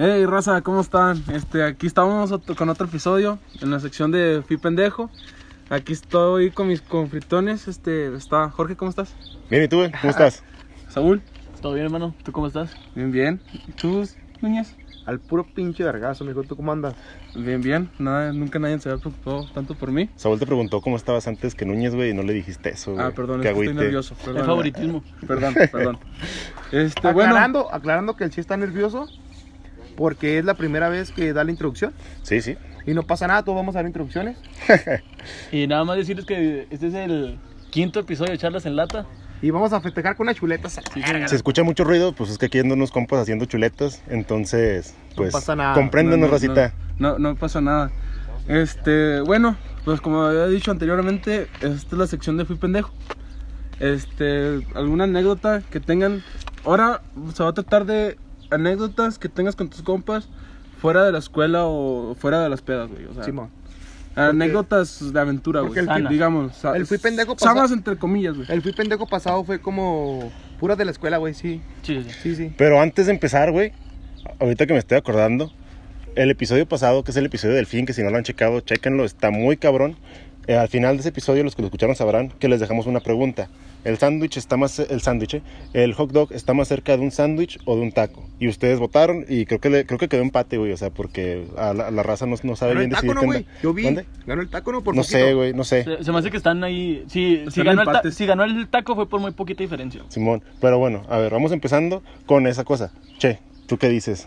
Hey, raza, ¿cómo están? Este, aquí estamos con otro episodio en la sección de Fui Pendejo. Aquí estoy con mis confritones. Este, está Jorge, ¿cómo estás? Bien, ¿y tú, güey? ¿Cómo estás? Saúl, ¿Todo bien, hermano? ¿Tú cómo estás? bien, bien. ¿Y tú, Núñez? Al puro pinche vergazo, mijo. ¿Tú cómo andas? Bien, bien. Nada, nunca nadie se había preocupado tanto por mí. Saúl te preguntó cómo estabas antes que Núñez, güey, y no le dijiste eso, güey. Ah, perdón, Qué es que estoy agüite. nervioso. Perdón, El favoritismo. Perdón, perdón. Este, bueno, aclarando, aclarando que el sí está nervioso porque es la primera vez que da la introducción. Sí, sí. Y no pasa nada, todos vamos a dar introducciones. Y nada más decirles que este es el quinto episodio de Charlas en Lata. Y vamos a festejar con unas chuletas. Sí, Se escucha mucho ruido, pues es que aquí andan unos compas haciendo chuletas, entonces, pues, pasa nada. compréndanos, No, no, racita. No, no pasa nada. Este, bueno, pues como había dicho anteriormente, esta es la sección de Fui Pendejo. Este, alguna anécdota que tengan. Ahora se va a tratar de anécdotas que tengas con tus compas fuera de la escuela o fuera de las pedas, güey. O sea, Simón. anécdotas de aventura, güey. el fui- Digamos, el fui pendejo pasa- sanas entre comillas, güey. El fui pendejo pasado fue como pura de la escuela, güey, sí. Sí, sí. Sí, sí. Pero antes de empezar, güey, ahorita que me estoy acordando, el episodio pasado, que es el episodio del fin, que si no lo han checado, chéquenlo, está muy cabrón. Eh, al final de ese episodio, los que lo escucharon sabrán que les dejamos una pregunta. El sándwich está más, el sándwich, eh, el hot dog está más cerca de un sándwich o de un taco. Y ustedes votaron y creo que le- creo que quedó empate, güey, o sea, porque a la, a la raza no, no sabe Ganó el bien taco, decidir ¿no, güey? Yo vi. ¿Dónde? Ganó el taco, ¿no? Por No poquito. sé, güey, no sé. Se, se me hace que están ahí. Sí, si ganó, el ta- si ganó el taco fue por muy poquita diferencia. Simón, pero bueno, a ver, vamos empezando con esa cosa. Che, ¿tú qué dices?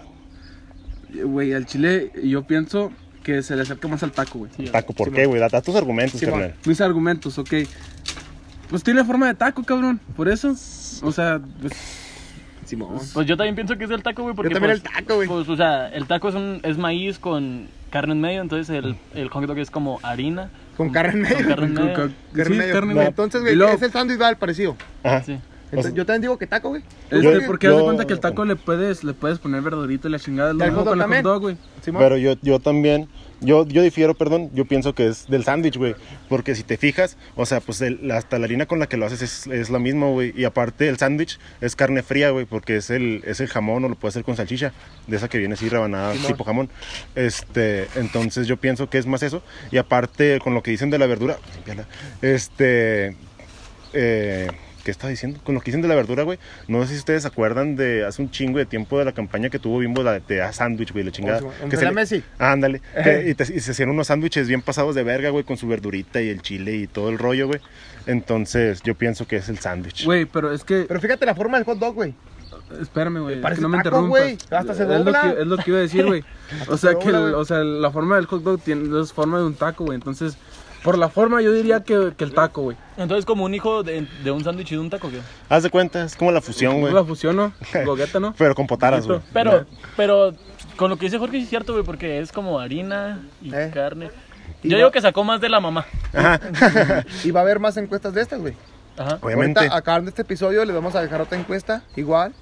Güey, al chile yo pienso que se le acerca más al taco, güey. Sí, Taco, ¿por Simón. qué, güey? Da, da tus argumentos, Simón. carnal. Mis argumentos, ok. Pues tiene forma de taco, cabrón. Por eso. O sea, pues, Simón. Pues yo también pienso que es el taco, güey. Porque Yo también pues, el taco, güey. Pues, o sea, el taco es, un, es maíz con carne en medio. Entonces el, el hot dog es como harina. Con carne en Con medio. carne en con- medio. con- Carne sí, en medio. carne, No, güey. Entonces, güey, es el sándwich, va al parecido. Ajá. Sí. Entonces, yo también digo que taco, güey. Este, porque haz de cuenta que el taco le puedes, le puedes poner verdurita y la chingada. Lo ¿Y al mismo con el también? hot dog, güey. Simón. Pero yo, yo también, yo, yo difiero, perdón, yo pienso que es del sándwich, güey. Porque si te fijas, o sea, pues el- la- hasta la harina con la que lo haces es, es la misma, güey. Y aparte el sándwich es carne fría, güey, porque es el, es el jamón o lo puedes hacer con salchicha, de esa que viene así rebanada, Simón. tipo jamón. Este, entonces yo pienso que es más eso. Y aparte, con lo que dicen de la verdura, este, eh, ¿Qué estaba diciendo? Con lo que dicen de la verdura, güey. No sé si ustedes se acuerdan de hace un chingo de tiempo de la campaña que tuvo Bimbo, la de, de a sándwich, güey, la chingada. Oh, sí, que ¿en la le- Messi? Ah, ándale. Que- y, te- y se hacían unos sándwiches bien pasados de verga, güey, con su verdurita y el chile y todo el rollo, güey. Entonces, yo pienso que es el sándwich. Güey, pero es que. Pero fíjate la forma del hot dog, güey. Espérame, güey. es que no me taco, interrumpas. Hasta se es, lo que, es lo que iba a decir, güey. o se sea, que el- o sea, la forma del hot dog tiene es forma de un taco, güey. Entonces, por la forma, yo diría que, que el taco, güey. Entonces, como un hijo de, de un sándwich y de un taco, ¿qué? Haz de cuenta, es como la fusión, güey. La fusiono, gogueta, ¿no? Pero con potaras, güey. Pero, pero con lo que dice Jorge sí es cierto, güey, porque es como harina y Eh. carne. Y Yo va- digo que sacó más de la mamá. Y va a haber más encuestas de estas, güey. Ajá. Obviamente. Ahorita, acabando este episodio, les vamos a dejar otra encuesta, igual,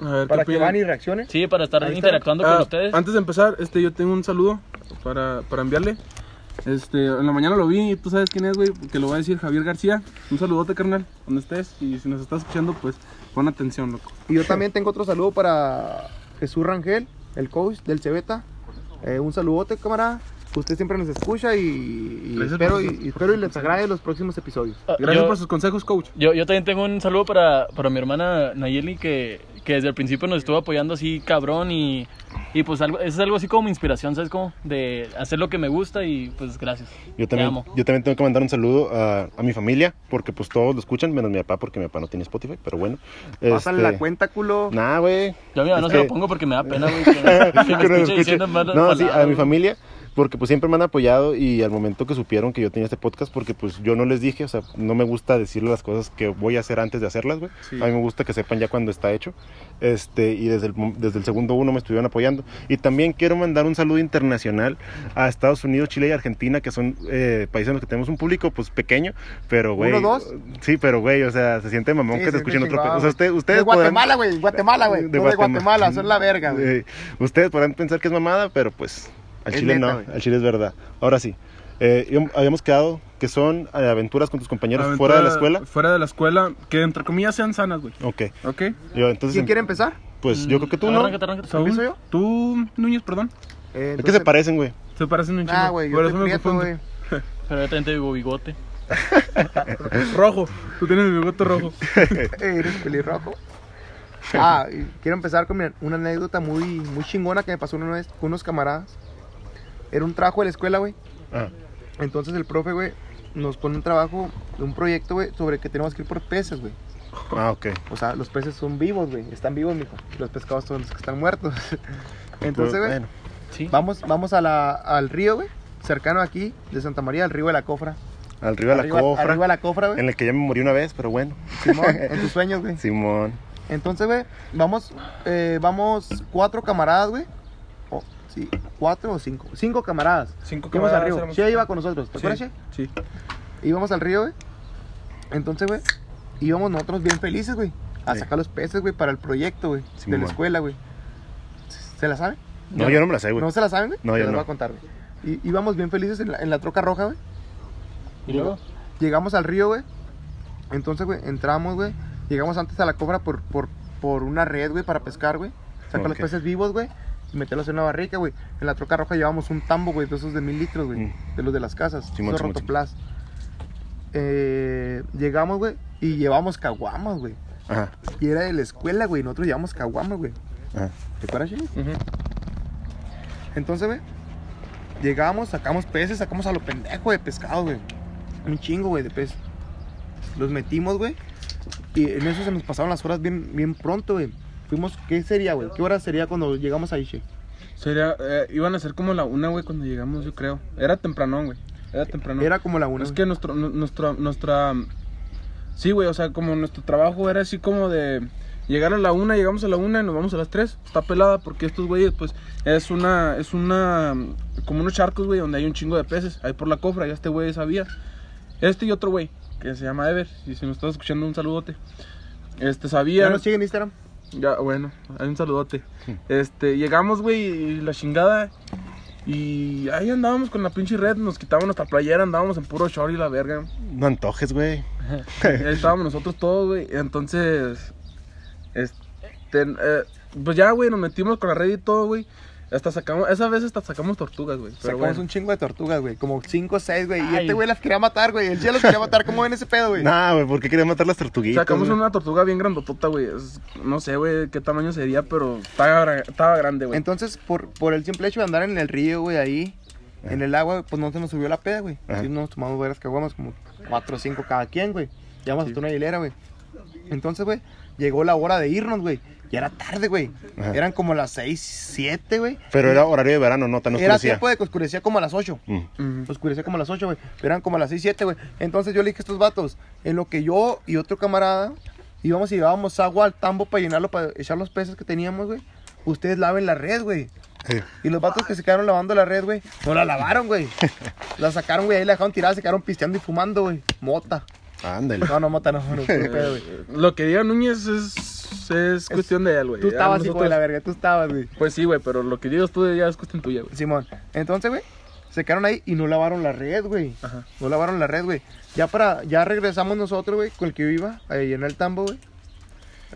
A ver, para ¿qué que van y reaccionen. Sí, para estar Ahí está. interactuando Ah, con ustedes. Antes de empezar, este, yo tengo un saludo para, para enviarle. Este, en la mañana lo vi y tú sabes quién es, güey, que lo va a decir Javier García. Un saludote, carnal, donde estés. Y si nos estás escuchando, pues pon atención, loco. Y yo también tengo otro saludo para Jesús Rangel, el coach del Cebeta. Eh, un saludote, camarada. Usted siempre nos escucha y, y espero, por y, y espero y les agrade los próximos episodios. Ah, Gracias yo, por sus consejos, coach. yo, yo también tengo un saludo para, para mi hermana Nayeli, que, que desde el principio nos estuvo apoyando así cabrón y, y pues algo, eso es algo así como mi inspiración, ¿sabes cómo? De hacer lo que me gusta y pues gracias. Yo Te también, amo. yo también tengo que mandar un saludo a, a mi familia, porque pues todos lo escuchan, menos mi papá, porque mi papá no tiene Spotify, pero bueno. Pásale Este, la cuenta, culo. Nah, güey. Yo a mi mamá Es no se lo pongo porque me da pena, güey, que, que me escuche escuche. diciendo No, sí, a mi familia, porque pues siempre me han apoyado y al momento que supieron que yo tenía este podcast, porque pues yo no les dije, o sea, no me gusta decirle las cosas que voy a hacer antes de hacerlas, güey. Sí. A mí me gusta que sepan ya cuando está hecho. Este, y desde el, desde el segundo uno me estuvieron apoyando. Y también quiero mandar un saludo internacional a Estados Unidos, Chile y Argentina, que son eh, países en los que tenemos un público pues pequeño, pero güey. ¿Uno, dos? Sí, pero güey, o sea, se siente mamón Sí, que te escuchen otro país. O sea, usted- ustedes de Guatemala, güey. Guatemala, güey. De De, de Guatemala. Guatemala, son la verga, güey. Eh, ustedes podrán pensar que es mamada, pero pues al Es chile neta, no, güey. al chile es verdad. Ahora sí, eh, habíamos quedado que son aventuras con tus compañeros Aventura fuera de la escuela. Fuera de la escuela, que entre comillas sean sanas, güey. Ok, ¿Ok? yo entonces ¿Quién quiere empezar? Pues yo creo que tú no. Arráncate, arráncate. Saúl, ¿Empiezo yo? Tú, Núñez, perdón. Eh, ¿De qué entonces- se parecen, güey? Se parecen un chingo. Ah, güey, yo Por estoy eso me güey. Pero yo también te digo bigote. Rojo. Tú tienes el bigote rojo. Eh, Eres pelirrojo. Ah, quiero empezar con mi- una anécdota muy, muy chingona que me pasó una vez con unos camaradas. Era un trabajo de la escuela, güey. Ah, Entonces el profe, güey, nos pone un trabajo, un proyecto, güey, sobre que tenemos que ir por peces, güey. ah, ok. O sea, los peces son vivos, güey. Están vivos, mijo. Los pescados son los que están muertos. Entonces, güey, Bueno, Sí. vamos, vamos a la, al río, güey. Cercano aquí, de Santa María, al río de la Cofra. arriba de la arriba, cofra. Arriba de la Cofra, güey. En el que ya me morí una vez, pero bueno. Simón, en tus sueños, güey. Simón. Entonces, güey, vamos, eh, vamos cuatro camaradas, güey. Sí, cuatro o cinco. Cinco camaradas. Cinco Íbamos al camaradas río. éramos. Che iba con nosotros, ¿te acuerdas, Che? Sí. sí. Íbamos al río, güey. Entonces, güey, íbamos nosotros bien felices, güey. A Sí. sacar los peces, güey, para el proyecto, güey. Sí, de la mon. escuela, güey. ¿Se la saben? No, yo no me la sé, güey. ¿No se la saben, güey? No, yo las no. voy a contar, güey. Y íbamos bien felices en la, en la troca roja, güey. ¿Y luego? Llegamos al río, güey. Entonces, güey, entramos, güey. Llegamos antes a la cobra por, por, por una red, güey, para pescar, güey. Sacar los Ok. peces vivos, güey. Y meterlos en una barrica, güey. En la troca roja llevamos un tambo, güey, de esos de mil litros, güey. Mm. De los de las casas. Simón, esos Simón, rotoplas. Eh, llegamos, güey, y llevamos caguamas, güey. Ajá. Y era de la escuela, güey. Nosotros llevamos caguamas, güey. Ajá. ¿Te acuerdas, Shay? Ujú. Entonces, güey, llegamos, sacamos peces, sacamos a lo pendejo de pescado, güey. Un chingo, güey, de pez. Los metimos, güey. Y en eso se nos pasaron las horas bien, bien pronto, güey. Fuimos, ¿qué sería, güey? ¿Qué hora sería cuando llegamos ahí, Che? Sería, eh, iban a ser como la una, güey, cuando llegamos, yo creo. Era temprano, güey. Era temprano. Era como la una. Es güey. que nuestro, nu- nuestra, nuestra... Sí, güey, o sea, como nuestro trabajo era así como de... Llegar a la una, llegamos a la una y nos vamos a las tres. Está pelada porque estos güeyes, pues, es una, es una, como unos charcos, güey, donde hay un chingo de peces. Ahí por la cofra, ya este güey sabía. Este y otro güey, que se llama Ever. Y si me estás escuchando, un saludote. Este, sabía... ¿Ya nos siguen en Instagram? Ya, bueno, hay un saludote. Este, llegamos, güey, y la chingada. Y ahí andábamos con la pinche red, nos quitaban nuestra playera, andábamos en puro short y la verga. No antojes, güey. Ahí estábamos nosotros todos, güey. Entonces, este, eh, pues ya, güey, nos metimos con la red y todo, güey. Hasta sacamos, esa vez hasta sacamos tortugas, güey. Sacamos bueno. un chingo de tortugas, güey. Como cinco o seis, güey. Y este güey las quería matar, güey. El cielo los quería matar. ¿Cómo ven ese pedo, güey? Nah, güey, ¿por qué querías matar las tortuguitas? Sacamos una tortuga bien grandotota, güey. No sé, güey, qué tamaño sería, pero estaba, gra- estaba grande, güey. Entonces, por, por el simple hecho de andar en el río, güey, ahí, en el agua, pues no se nos subió la peda, güey. Así nos tomamos varias caguamas, como cuatro o cinco cada quien, güey. Llevamos hasta una hilera, güey. Entonces, güey, llegó la hora de irnos, güey. Ya era tarde, güey. Ajá. Eran como las seis, siete, güey. Pero era horario de verano, no tan Era oscurecía. tiempo de que oscurecía como a las ocho. Mm. Ujú. Oscurecía como a las 8, güey. Eran como a las 6, 7, güey. Entonces yo le dije a estos vatos, en lo que yo y otro camarada íbamos y llevábamos agua al tambo para llenarlo, para echar los peces que teníamos, güey. Ustedes laven la red, güey. Sí. Y los vatos que se quedaron lavando la red, güey, no la lavaron, güey. La sacaron, güey, ahí la dejaron tirada, se quedaron pisteando y fumando, güey. Mota. Ándale. No, no, mota, no, pedo, güey. Lo que diga Núñez es, es cuestión de él, güey. Tú estabas, hijo nosotros- de la verga, tú estabas, güey. Pues sí, güey, pero lo que digas tú ya es cuestión tuya, güey. Simón. Entonces, güey, se quedaron ahí y no lavaron la red, güey. Ajá. No lavaron la red, güey. Ya para, ya regresamos nosotros, güey, con el que yo iba, ahí en el tambo, güey.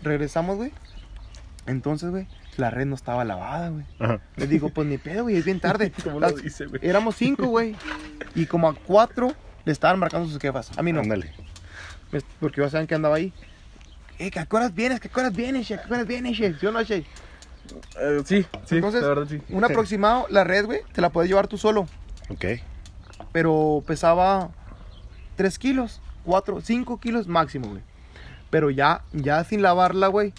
Regresamos, güey. Entonces, güey, la red no estaba lavada, güey. Ajá. Les digo, pues ni pedo, güey, es bien tarde. ¿Cómo lo Las- dice, güey? Éramos cinco, güey. Y como a cuatro le estaban marcando sus jefas. A mí no. Ándale. Porque ya saben que andaba ahí. Eh, ¿qué horas vienes? ¿Qué horas vienes, Che? ¿Qué horas vienes, Che? ¿Sí o no, Che? Eh, sí, sí, Entonces, la verdad sí. un aproximado, la red, güey, te la puedes llevar tú solo. Ok. pero pesaba 3 kilos, 4, 5 kilos máximo, güey. Pero ya, ya sin lavarla, güey,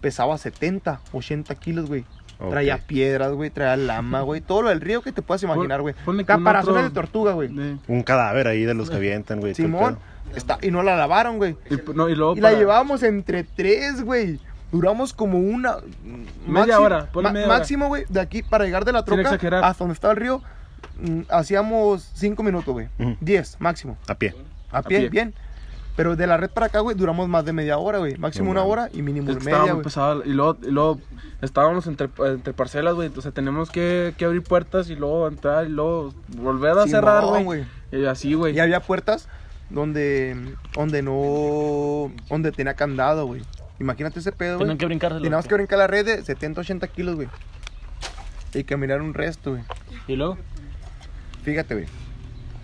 pesaba 70, 80 kilos, güey. Ok. Traía piedras, güey, traía lama, güey. Todo lo del río que te puedas imaginar, güey. Caparazones otro- de tortuga, güey. Eh, Un cadáver ahí de los que avientan, güey. Simón. Está, y no la lavaron, güey. y, no, y luego Y la para- llevábamos entre tres, güey. Duramos como una. Media hora, ponle ma- media hora. Máximo, güey, de aquí para llegar de la troca hasta donde estaba el río, mm, hacíamos cinco minutos, güey. Ujú. 10 máximo. A pie. A pie, pie. bien. Pero de la red para acá, güey, duramos más de media hora, güey. Máximo No una hora y mínimo Es que media, estaba muy güey. pesado. Y luego, y luego estábamos entre, entre parcelas, güey. Entonces tenemos que, que abrir puertas y luego entrar y luego volver a Simón, cerrar, güey. güey. Y así, güey. Y había puertas donde, donde no, donde tenía candado, güey. Imagínate ese pedo, güey. Tenían que brincar. Teníamos que brincar la red de 70, 80 kilos, güey. Y caminar un resto, güey. Y luego, Fíjate, güey.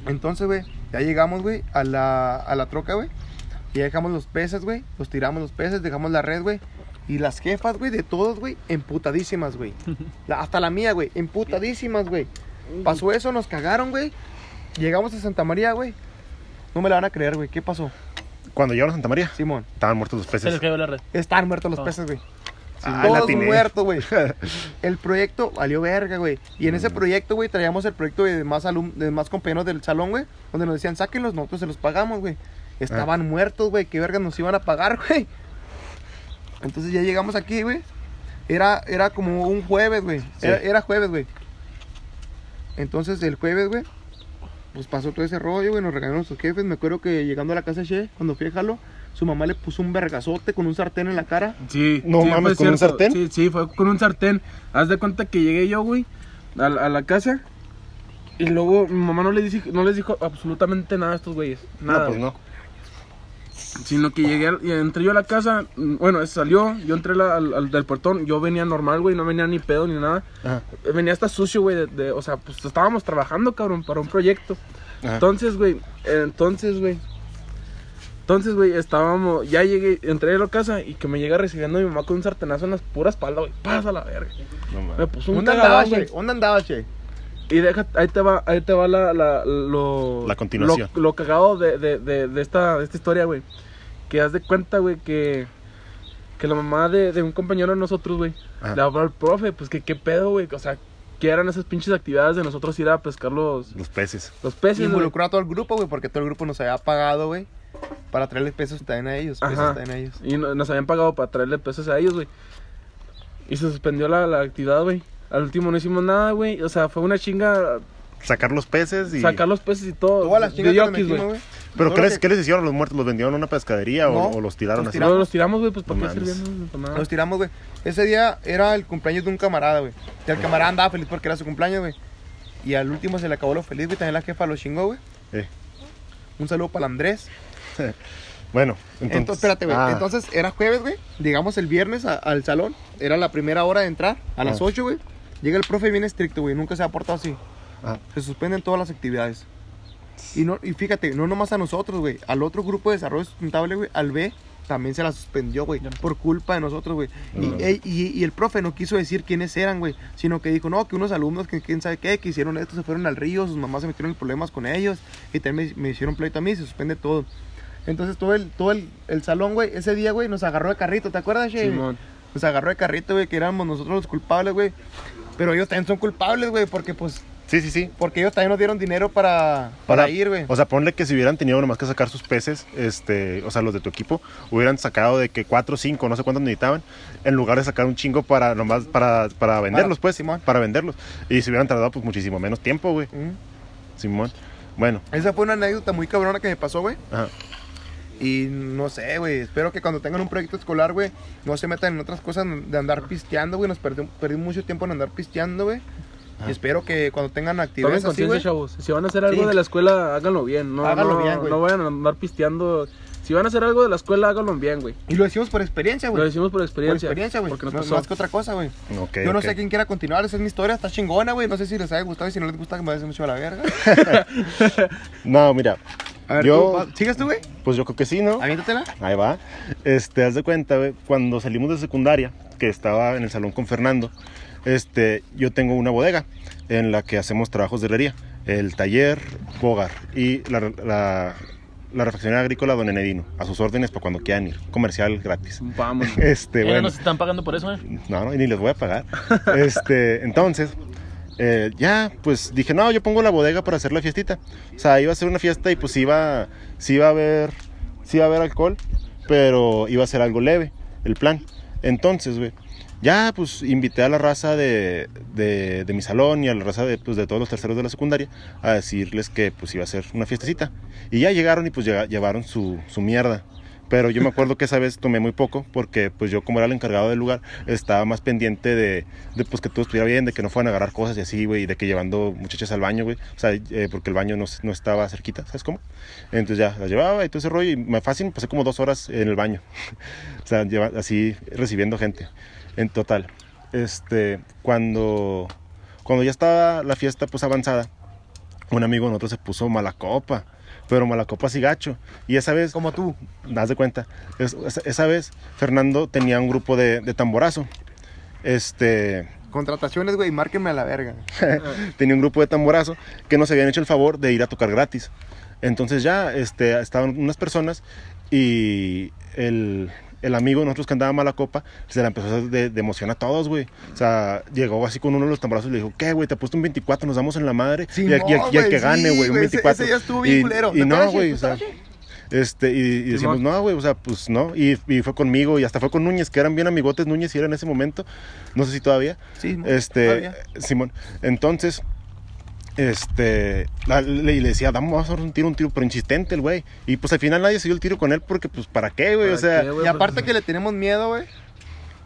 Entonces, güey, ya llegamos, güey, a la, a la troca, güey. Y ya dejamos los peces, güey. Los tiramos los peces, dejamos la red, güey. Y las jefas, güey, de todos, güey, emputadísimas, güey. Hasta la mía, güey, emputadísimas, güey. Pasó eso, nos cagaron, güey. Llegamos a Santa María, güey. No me la van a creer, güey. ¿Qué pasó? Cuando llegaron a Santa María, Simón. estaban muertos los se les peces. cayó la red. Están muertos los Ah. peces, güey. Ah, Todos muertos, güey. El proyecto valió verga, güey. Y en Mm. ese proyecto, güey, traíamos el proyecto de más alum de más compañeros del salón, güey. Donde nos decían, sáquenlos, nosotros se los pagamos, güey. Estaban Ah. muertos, güey. ¿Qué verga nos iban a pagar, güey? Entonces ya llegamos aquí, güey. Era, era como un jueves, güey. Sí. Era, era jueves, güey. Entonces el jueves, güey, pues pasó todo ese rollo, güey. Nos regalaron sus jefes. Me acuerdo que llegando a la casa de Che, cuando fui a jalo, su mamá le puso un vergazote con un sartén en la cara. Sí. No sí, mames, fue ¿con un sartén? Sí, sí, fue con un sartén. Haz de cuenta que llegué yo, güey, a, la- a la casa. Y luego mi mamá no les, dijo, no les dijo absolutamente nada a estos güeyes. Nada. no, pues güey. no. Sino que llegué, al- entré yo a la casa. mm, Bueno, salió, yo entré la- al, al del portón. Yo venía normal, güey, no venía ni pedo ni nada. Ajá. Venía hasta sucio, güey. de- de- o sea, pues estábamos trabajando, cabrón, para un proyecto. Ajá. Entonces, güey, eh, entonces, güey. Entonces, güey, estábamos, ya llegué, entré a la casa y que me llega recibiendo mi mamá con un sartenazo en las puras espalda, güey. Pasa la verga. No. Me puso un ¿Dónde andaba, güey. ¿Dónde andaba, Che? Y deja, ahí te va, ahí te va la, la, lo, La continuación. Lo, lo cagado de, de, de, de esta, de esta historia, güey. Que haz de cuenta, güey, que, que la mamá de, de un compañero de nosotros, güey, le habló al profe, pues que qué pedo, güey. O sea, que eran esas pinches actividades de nosotros ir a pescar los, Los peces. los peces. güey. Involucró a todo el grupo, güey, porque todo el grupo nos había pagado, güey, para traerles pesos también a ellos. Pesos Ajá. también a ellos. Y no- nos habían pagado para traerle pesos a ellos, güey. Y se suspendió la, la actividad, güey. Al último no hicimos nada, güey. O sea, fue una chinga Sacar los peces y... sacar los peces y todo. Todas las de güey. ¿Pero qué les, que- qué les hicieron a los muertos? ¿Los vendieron a una pescadería o- No, o, los tiraron los así? tiramos. No, los tiramos, güey, pues ¿para No qué? No, nada. Nos tiramos, güey. Ese día era el cumpleaños de un camarada, güey. Y el camarada andaba feliz porque era su cumpleaños, güey. Y al último se le acabó lo feliz, güey. También la jefa lo chingó, güey. Eh, Un saludo para el Andrés. Bueno, Entonces, entonces... espérate, güey. Ah, Entonces era jueves, güey. Llegamos el viernes a- al salón. Era la primera hora de entrar. A las Ah. 8, güey. Llega el profe bien estricto, güey. Nunca se ha portado así. Ah, Se suspenden todas las actividades. Y, no, y fíjate, no nomás a nosotros, güey. Al otro grupo de desarrollo sustentable, güey, al B, también se la suspendió, güey. Por culpa de nosotros, güey. Y, ey, y- y el profe no quiso decir quiénes eran, güey. Sino que dijo, no, que unos alumnos que quién sabe qué, que hicieron esto, se fueron al río, sus mamás se metieron en problemas con ellos. Y también me, me hicieron pleito a mí, se suspende todo. Entonces todo el, todo el, el salón, güey, ese día, güey, nos agarró de carrito, ¿te acuerdas, Shay? Simón. Nos agarró de carrito, güey, que éramos nosotros los culpables, güey. Pero ellos también son culpables, güey, porque pues sí, sí, sí. porque ellos también nos dieron dinero para, para ir, güey. O sea, ponle que si hubieran tenido nomás que sacar sus peces, este, o sea, los de tu equipo, hubieran sacado de que cuatro cinco, no sé cuántos necesitaban, en lugar de sacar un chingo para nomás para, para venderlos, pues, Simón. para venderlos. Y se hubieran tardado pues muchísimo menos tiempo, güey. Mm. Simón. Bueno, Esa fue una anécdota muy cabrona que me pasó, güey. ajá. Y no sé, güey. Espero que cuando tengan un proyecto escolar, güey, no se metan en otras cosas de andar pisteando, güey. Nos perdimos perdimos mucho tiempo en andar pisteando, güey. Y espero que cuando tengan Tomen actividades así, conciencia, chavos. Si van a hacer algo Sí. de la escuela, háganlo bien. No, Háganlo no, bien, güey. No vayan a andar pisteando. Si van a hacer algo de la escuela, háganlo bien, güey. Y lo decimos por experiencia, Lo güey. decimos por Por experiencia. experiencia, güey. Porque nos No- pasó. Más que otra cosa, güey. Ok, Yo no ok. sé quién quiera continuar. Esa es mi historia. Está chingona, güey. No sé si les haya gustado y si no les gusta, que me vaya mucho a la verga. No, mira, A ver, Yo- tú, ¿sigues tú, güey? pues yo creo que sí, ¿no? Aviéntatela. Ahí va. Este, haz de cuenta, güey, cuando salimos de secundaria, que estaba en el salón con Fernando, este, yo tengo una bodega en la que hacemos trabajos de herrería, el taller Bogar y la, la, la refaccionaria agrícola Don Enedino, a sus órdenes para cuando quieran ir, comercial gratis. Vamos. Este, Ya bueno, nos están pagando por eso, ¿eh? no, no, ni les voy a pagar. Este, entonces, eh, ya, pues dije, no, yo pongo la bodega para hacer la fiestita. O sea, iba a ser una fiesta y pues iba, sí iba a haber, sí iba a haber alcohol, pero iba a ser algo leve, el plan. Entonces, güey, ya, pues invité a la raza de, de, de mi salón y a la raza de, pues, de todos los terceros de la secundaria a decirles que pues iba a ser una fiestecita. Y ya llegaron y pues llevaron su, su mierda. Pero yo me acuerdo que esa vez tomé muy poco porque pues yo como era el encargado del lugar estaba más pendiente de, de, pues que todo estuviera bien, de que no fueran a agarrar cosas y así, güey, y de que llevando muchachas al baño, güey. O sea, eh, porque el baño no, no estaba cerquita, ¿sabes cómo? Entonces ya las llevaba y todo ese rollo y me fácil pasé como dos horas en el baño. o sea, lleva- así recibiendo gente. En total. Este, cuando, cuando ya estaba la fiesta pues avanzada, un amigo de nosotros se puso mala copa. Pero mala copa así gacho. Y esa vez Como tú. das de cuenta. Es- esa, esa vez Fernando tenía un grupo de, de tamborazo. Este Contrataciones, güey, márquenme a la verga. tenía un grupo de tamborazo que nos habían hecho el favor de ir a tocar gratis. Entonces ya este, estaban unas personas y el, el amigo de nosotros que andaba mala copa se la empezó a hacer de, de emoción a todos, güey. O sea, llegó así con uno de los tamborazos y le dijo, ¿qué, güey? Te puesto un 24, nos damos en la madre. y, el, y el- y el que gane, sí, güey, un güey, ese- 24. ese ya estuvo bien y, culero. y ¿Te no, güey, este, y, y decimos, no, güey, o sea, pues no. Y, y fue conmigo y hasta fue con Núñez, que eran bien amigotes Núñez y era en ese momento. No sé si todavía. Sí, Este, todavía. Simón. Entonces, este, le, y le decía, vamos a dar un tiro, un tiro, pero insistente el güey. Y pues al final nadie se dio el tiro con él porque, pues, ¿para qué, güey? O ¿Para sea, qué, güey? Y aparte que le tenemos miedo, güey.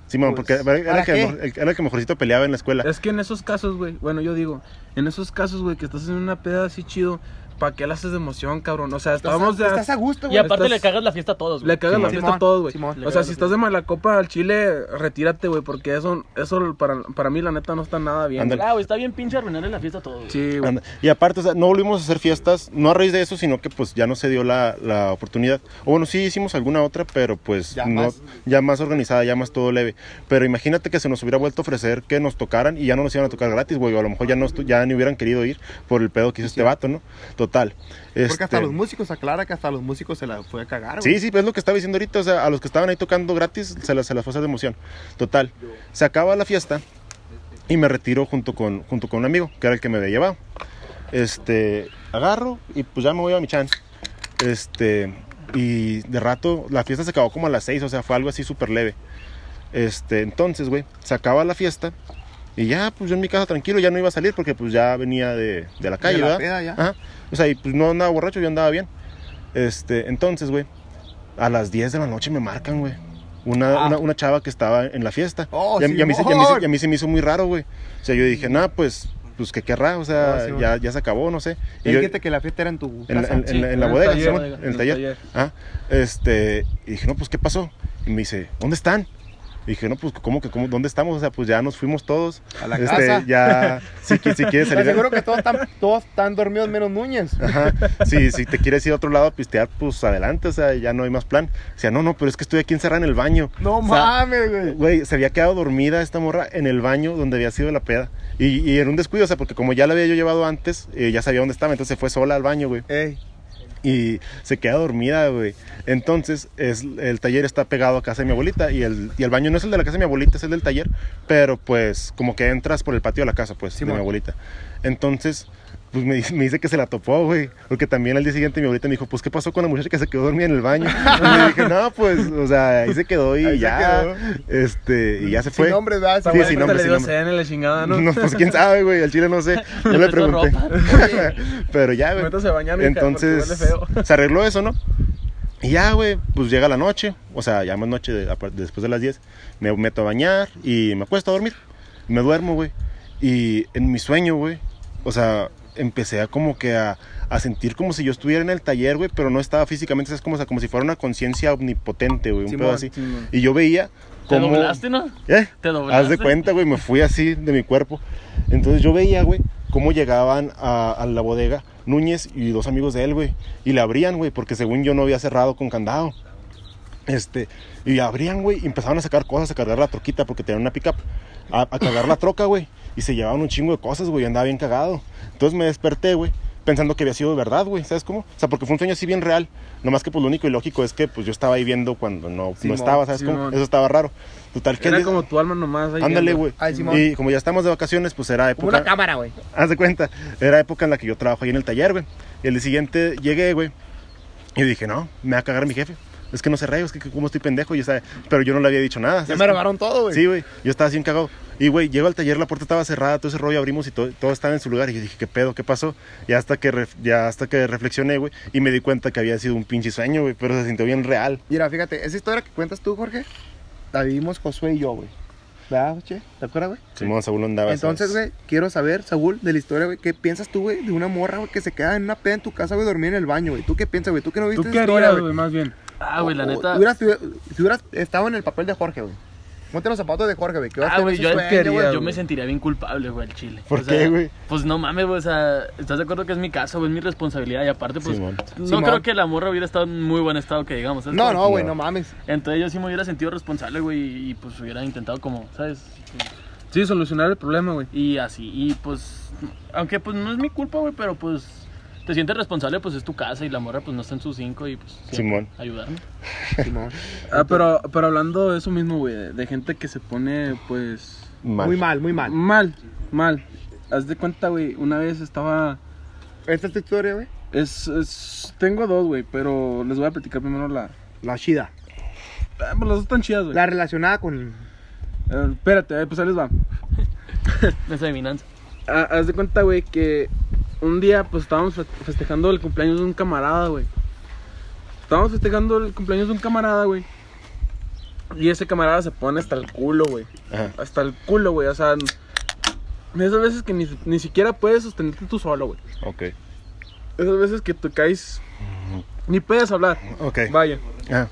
Simón, pues, porque era, era ¿para el que, era el que mejorcito peleaba en la escuela. Es que en esos casos, güey, bueno, yo digo, en esos casos, güey, que estás en una peda así chido, ¿para qué la haces de emoción, cabrón? O sea, estábamos de... Estás a gusto, Y güey. aparte estás- le cagas la fiesta a todos, güey. Le cagas la Simón. fiesta a todos, güey. Simón. O sea, si estás de mala copa al chile, retírate, güey, porque eso, eso para, para mí, la neta, no está nada bien. Ah, güey, está bien pinche arruinarle la fiesta a todos. güey. Sí, güey. Y aparte, o sea, no volvimos a hacer fiestas, no a raíz de eso, sino que pues ya no se dio la, la oportunidad. O bueno, sí hicimos alguna otra, pero pues Ya no, más. ya más organizada, ya más todo leve. Pero imagínate que se nos hubiera vuelto a ofrecer que nos tocaran y ya no nos iban a tocar gratis, güey. O a lo mejor ya, no ya ni hubieran querido ir por el pedo que hizo este vato, ¿no? Total. Porque Este, hasta los músicos, aclara que hasta los músicos se la fue a cagar, güey. Sí, sí, pues es lo que estaba diciendo ahorita. O sea, a los que estaban ahí tocando gratis se las, se las fue a hacer de emoción. Total. Se acaba la fiesta y me retiro junto con, junto con un amigo, que era el que me había llevado. Este, agarro y pues ya me voy a mi chan. Este, y de rato, la fiesta se acabó como a las 6, o sea, fue algo así súper leve. Este, entonces, güey, se acaba la fiesta y ya, pues yo en mi casa tranquilo, ya no iba a salir porque pues ya venía de, de la calle, la ¿verdad? peda ya. Ajá. O sea, y pues no andaba borracho, yo andaba bien. Este, entonces, güey, a las 10 de la noche me marcan, güey. Una, Ah. una, una chava que estaba en la fiesta. Oh, y, a, y a mí, se- y a mí se- Simón. y a mí se me hizo muy raro, güey. O sea, yo dije, nada, pues, pues que querrá, o sea, Oh, ya, ya se acabó, no sé. Y Y yo- dijiste que la fiesta era en tu en, la- casa. en- en la- en la en taller, Simón, bodega, en el en taller. Ah, este, y dije, no, pues, ¿qué pasó? Y me dice, ¿dónde están? Dije, no, pues, ¿cómo que, cómo, dónde estamos? O sea, pues ya nos fuimos todos. A la Este, casa. Ya, si, si quieres salir. aseguro que todos están, todos están dormidos menos Núñez. Ajá. Sí, si te quieres ir a otro lado a pistear, pues adelante, o sea, ya no hay más plan. O sea, no, no, pero es que estoy aquí encerrada en el baño. No O sea, mames, güey. Güey, se había quedado dormida esta morra en el baño donde había sido la peda. Y, y en un descuido, o sea, porque como ya la había yo llevado antes, eh, ya sabía dónde estaba, entonces se fue sola al baño, güey. Ey, Y se queda dormida, güey. Entonces, es, el taller está pegado a casa de mi abuelita y el, y el baño no es el de la casa de mi abuelita, es el del taller. Pero pues, como que entras por el patio de la casa, pues, de Simón. mi abuelita. Entonces, pues me, dice- me dice que se la topó, güey. Porque también al día siguiente mi abuelita me dijo, pues, ¿qué pasó con la muchacha que se quedó dormida en el baño? Y le dije, no, pues, o sea, ahí se quedó y Ahí ya. quedó. Este, y ya se sin fue. nombre, ¿verdad? Sí, sin nombre, sin nombre. en la chingada, ¿no? No, pues quién sabe, güey, al chile no sé. No Le pregunté. Pero ya, güey. Entonces, feo. se arregló eso, ¿no? Y ya, güey, pues llega la noche, o sea, ya más noche, de- después de las 10, me meto a bañar y me acuesto a dormir. Me duermo, güey. Y en mi sueño, güey, o sea, empecé a como que a, a sentir como si yo estuviera en el taller, güey, pero no estaba físicamente, es como, o sea, como si fuera una conciencia omnipotente, güey, un pedo así. Simón. Y yo veía ¿Te como... doblaste, no? ¿Eh? ¿Te doblaste? Haz de cuenta, güey, me fui así de mi cuerpo. Entonces yo veía, güey, cómo llegaban a, a la bodega Núñez y dos amigos de él, güey. Y le abrían, güey, porque según yo no había cerrado con candado. Este, y abrían, güey, y empezaban a sacar cosas, a cargar la troquita, porque tenían una pickup. A, a cargar la troca, güey. Y se llevaban un chingo de cosas, güey, y andaba bien cagado. Entonces me desperté, güey, pensando que había sido verdad, güey, ¿sabes cómo? O sea, porque fue un sueño así bien real. Nomás que pues lo único y lógico es que pues yo estaba ahí viendo cuando no, no estaba, ¿sabes cómo? Eso estaba raro. Total, que Era como tu alma nomás. ahí Ándale, güey. Y como ya estamos de vacaciones, pues era Como una época. cámara, güey. Haz de cuenta. Era época en la que yo trabajo ahí en el taller, güey. Y el día siguiente llegué, güey. Y dije, no, me va a cagar mi jefe. Es que no se rey, es que como estoy pendejo. Y, o sea, pero yo no le había dicho nada. Ya ¿sabes me cómo? robaron todo, güey. Sí, güey. Yo estaba así cagado. Y, güey, llego al taller, la puerta estaba cerrada, todo ese rollo abrimos y todo, todo estaba en su lugar. Y yo dije, ¿qué pedo? ¿Qué pasó? Y hasta que, ref- ya hasta que reflexioné, güey, y me di cuenta que había sido un pinche sueño, güey, pero se sintió bien real. Mira, fíjate, esa historia que cuentas tú, Jorge, la vivimos Josué y yo, güey. ¿Verdad, che? ¿Te acuerdas, güey? Simón Saúl andaba. Entonces, güey, quiero saber, Saúl, de la historia, güey, ¿qué piensas tú, güey, de una morra, güey, que se queda en una peda en tu casa, güey, dormir en el baño, güey? ¿Tú qué piensas, güey? ¿Tú que no viste ¿Tú qué harías, güey, más bien? Ah, güey, la O- neta. Si hubieras, si hubieras estado en el papel de Jorge, güey. Ponte los zapatos de Jorge, güey. que vas a Ah, güey, yo, sueño, quería, güey. yo güey. me sentiría bien culpable, güey, al chile. ¿Por O sea, qué, güey? Pues no mames, güey, o sea, ¿estás de acuerdo que es mi casa, güey? Es mi responsabilidad y aparte, pues, Simón. no Simón. creo que la morra hubiera estado en muy buen estado, que digamos. ¿sabes No, no, güey, No. no mames. Entonces yo sí me hubiera sentido responsable, güey, y pues hubiera intentado como, ¿sabes? Sí, solucionar el problema, güey. Y así, y pues, aunque pues no es mi culpa, güey, pero pues te sientes responsable, pues es tu casa y la morra pues no está en sus cinco y pues Simón. ayudarme. Simón. Ah, pero, pero hablando de eso mismo, güey, de, de gente que se pone, pues, Mal. Muy mal, muy mal. mal, mal. Haz de cuenta, güey, una vez estaba... Esta es tu historia, güey. Es, es- tengo dos, güey, pero les voy a platicar primero la... La chida. Ah, pues las dos están chidas, güey. La relacionada con. Eh, espérate, eh, pues ahí les va. Esa adivinanza. Ah, haz de cuenta, güey, que un día, pues estábamos fe- festejando el cumpleaños de un camarada, güey. Estábamos festejando el cumpleaños de un camarada, güey. Y ese camarada se pone hasta el culo, güey. Hasta el culo, güey. O sea, esas veces que ni, ni siquiera puedes sostenerte tú solo, güey. Ok. Esas veces que te caes, ni puedes hablar. Ok. Vaya. Ah,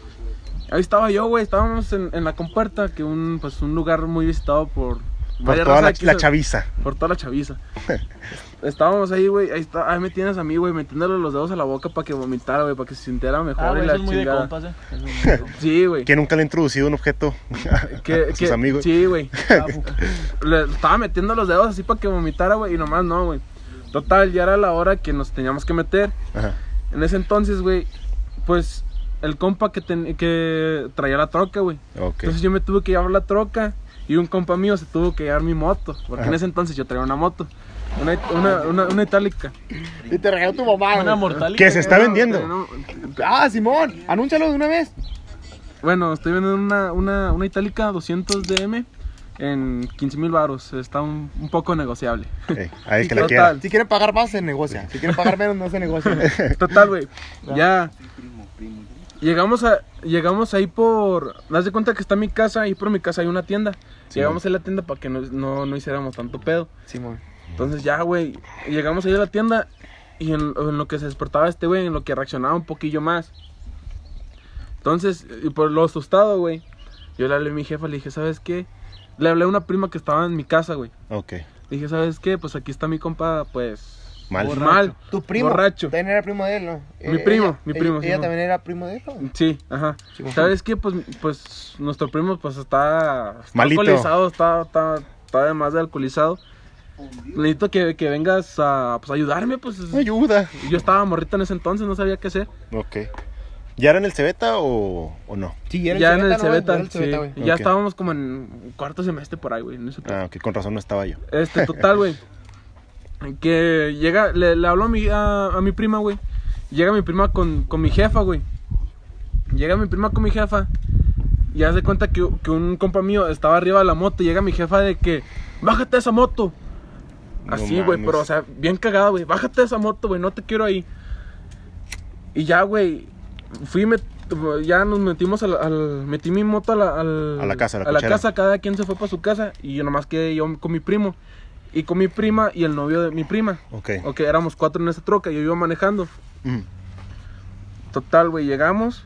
Ahí estaba yo, güey. Estábamos en, en la compuerta, que un, pues, un lugar muy visitado por... por toda la, chaviza. Por toda la chaviza. Estábamos ahí, güey. Ahí, está, ahí me tienes a mí, güey, metiéndole los dedos a la boca para que vomitara, güey, para que se sintiera mejor. Ah, y güey, la eso es muy de chingada. compas, eh. Es muy de compas. Sí, güey. Que nunca le ha introducido un objeto Que- a sus que- amigos. Sí, güey. Le estaba metiendo los dedos así para que vomitara, güey, y nomás no, güey. Total, ya era la hora que nos teníamos que meter. Ajá. En ese entonces, güey, pues el compa que, ten- que traía la troca, güey. Ok. Entonces yo me tuve que llevar la troca y un compa mío se tuvo que llevar mi moto. Porque en Ajá. ese entonces yo traía una moto. Una, una, una, una itálica. Y te regaló tu mamá, Una mortal. Que se está No, vendiendo. no, Ah, Simón. Anúncialo de una vez. Bueno, estoy vendiendo una, una, una itálica 200 DM en 15 mil baros. Está un, un poco negociable. Ey, ahí que la total. quiera. Si quieren pagar más, se negocia. Si quieren pagar menos, no se negocia. Total, güey. Ya. Llegamos a llegamos ahí por. Das de cuenta que está mi casa, ahí por mi casa hay una tienda. Llegamos a la tienda para que no, no, no hiciéramos tanto pedo. Simón. Entonces ya, güey, llegamos ahí a la tienda y en, en lo que se despertaba este güey, en lo que reaccionaba un poquillo más. Entonces, y por lo asustado, güey, yo le hablé a mi jefa, le dije, ¿sabes qué? Le hablé a una prima que estaba en mi casa, güey. Ok. Le dije, ¿sabes qué? Pues aquí está mi compa, pues... Mal. Mal. Tu primo. Borracho. También era primo de él, ¿no? Mi Eh, primo, ella- mi ella- primo, Ella, Simón. también era primo de él, ¿no? Sí, ajá. Sí, ¿Sabes qué? Pues, pues nuestro primo pues está, está Malito. alcoholizado, está, está, está además de alcoholizado. Necesito que, que vengas a pues, ayudarme, pues. Ayuda. Yo estaba morrito en ese entonces, no sabía qué hacer. Ok. ¿Ya era en el Cebeta o, o no? Sí, era ya en el Cebeta, ¿no, güey? Cebeta, Era el Cebeta, sí. Ya estábamos como en cuarto semestre por ahí, güey. en Ah, ok, con razón no estaba yo. Este, total, güey. Que llega, le, le habló a mi, a, a mi prima, güey. Llega mi prima con, con mi jefa, güey. Llega mi prima con mi jefa. Y hace cuenta que, que un compa mío estaba arriba de la moto. Y llega mi jefa de que, bájate de esa moto. No Así, güey, pero, o sea, bien cagada, güey. Bájate de esa moto, güey, no te quiero ahí. Y ya, güey, fui, me, ya nos metimos al, al- metí mi moto a la, al- A la casa, a la a la casa, cada quien se fue para su casa. Y yo nomás quedé yo con mi primo. Y con mi prima y el novio de mi prima. Ok. Ok, éramos cuatro en esa troca, yo iba manejando. Mm. Total, güey, llegamos.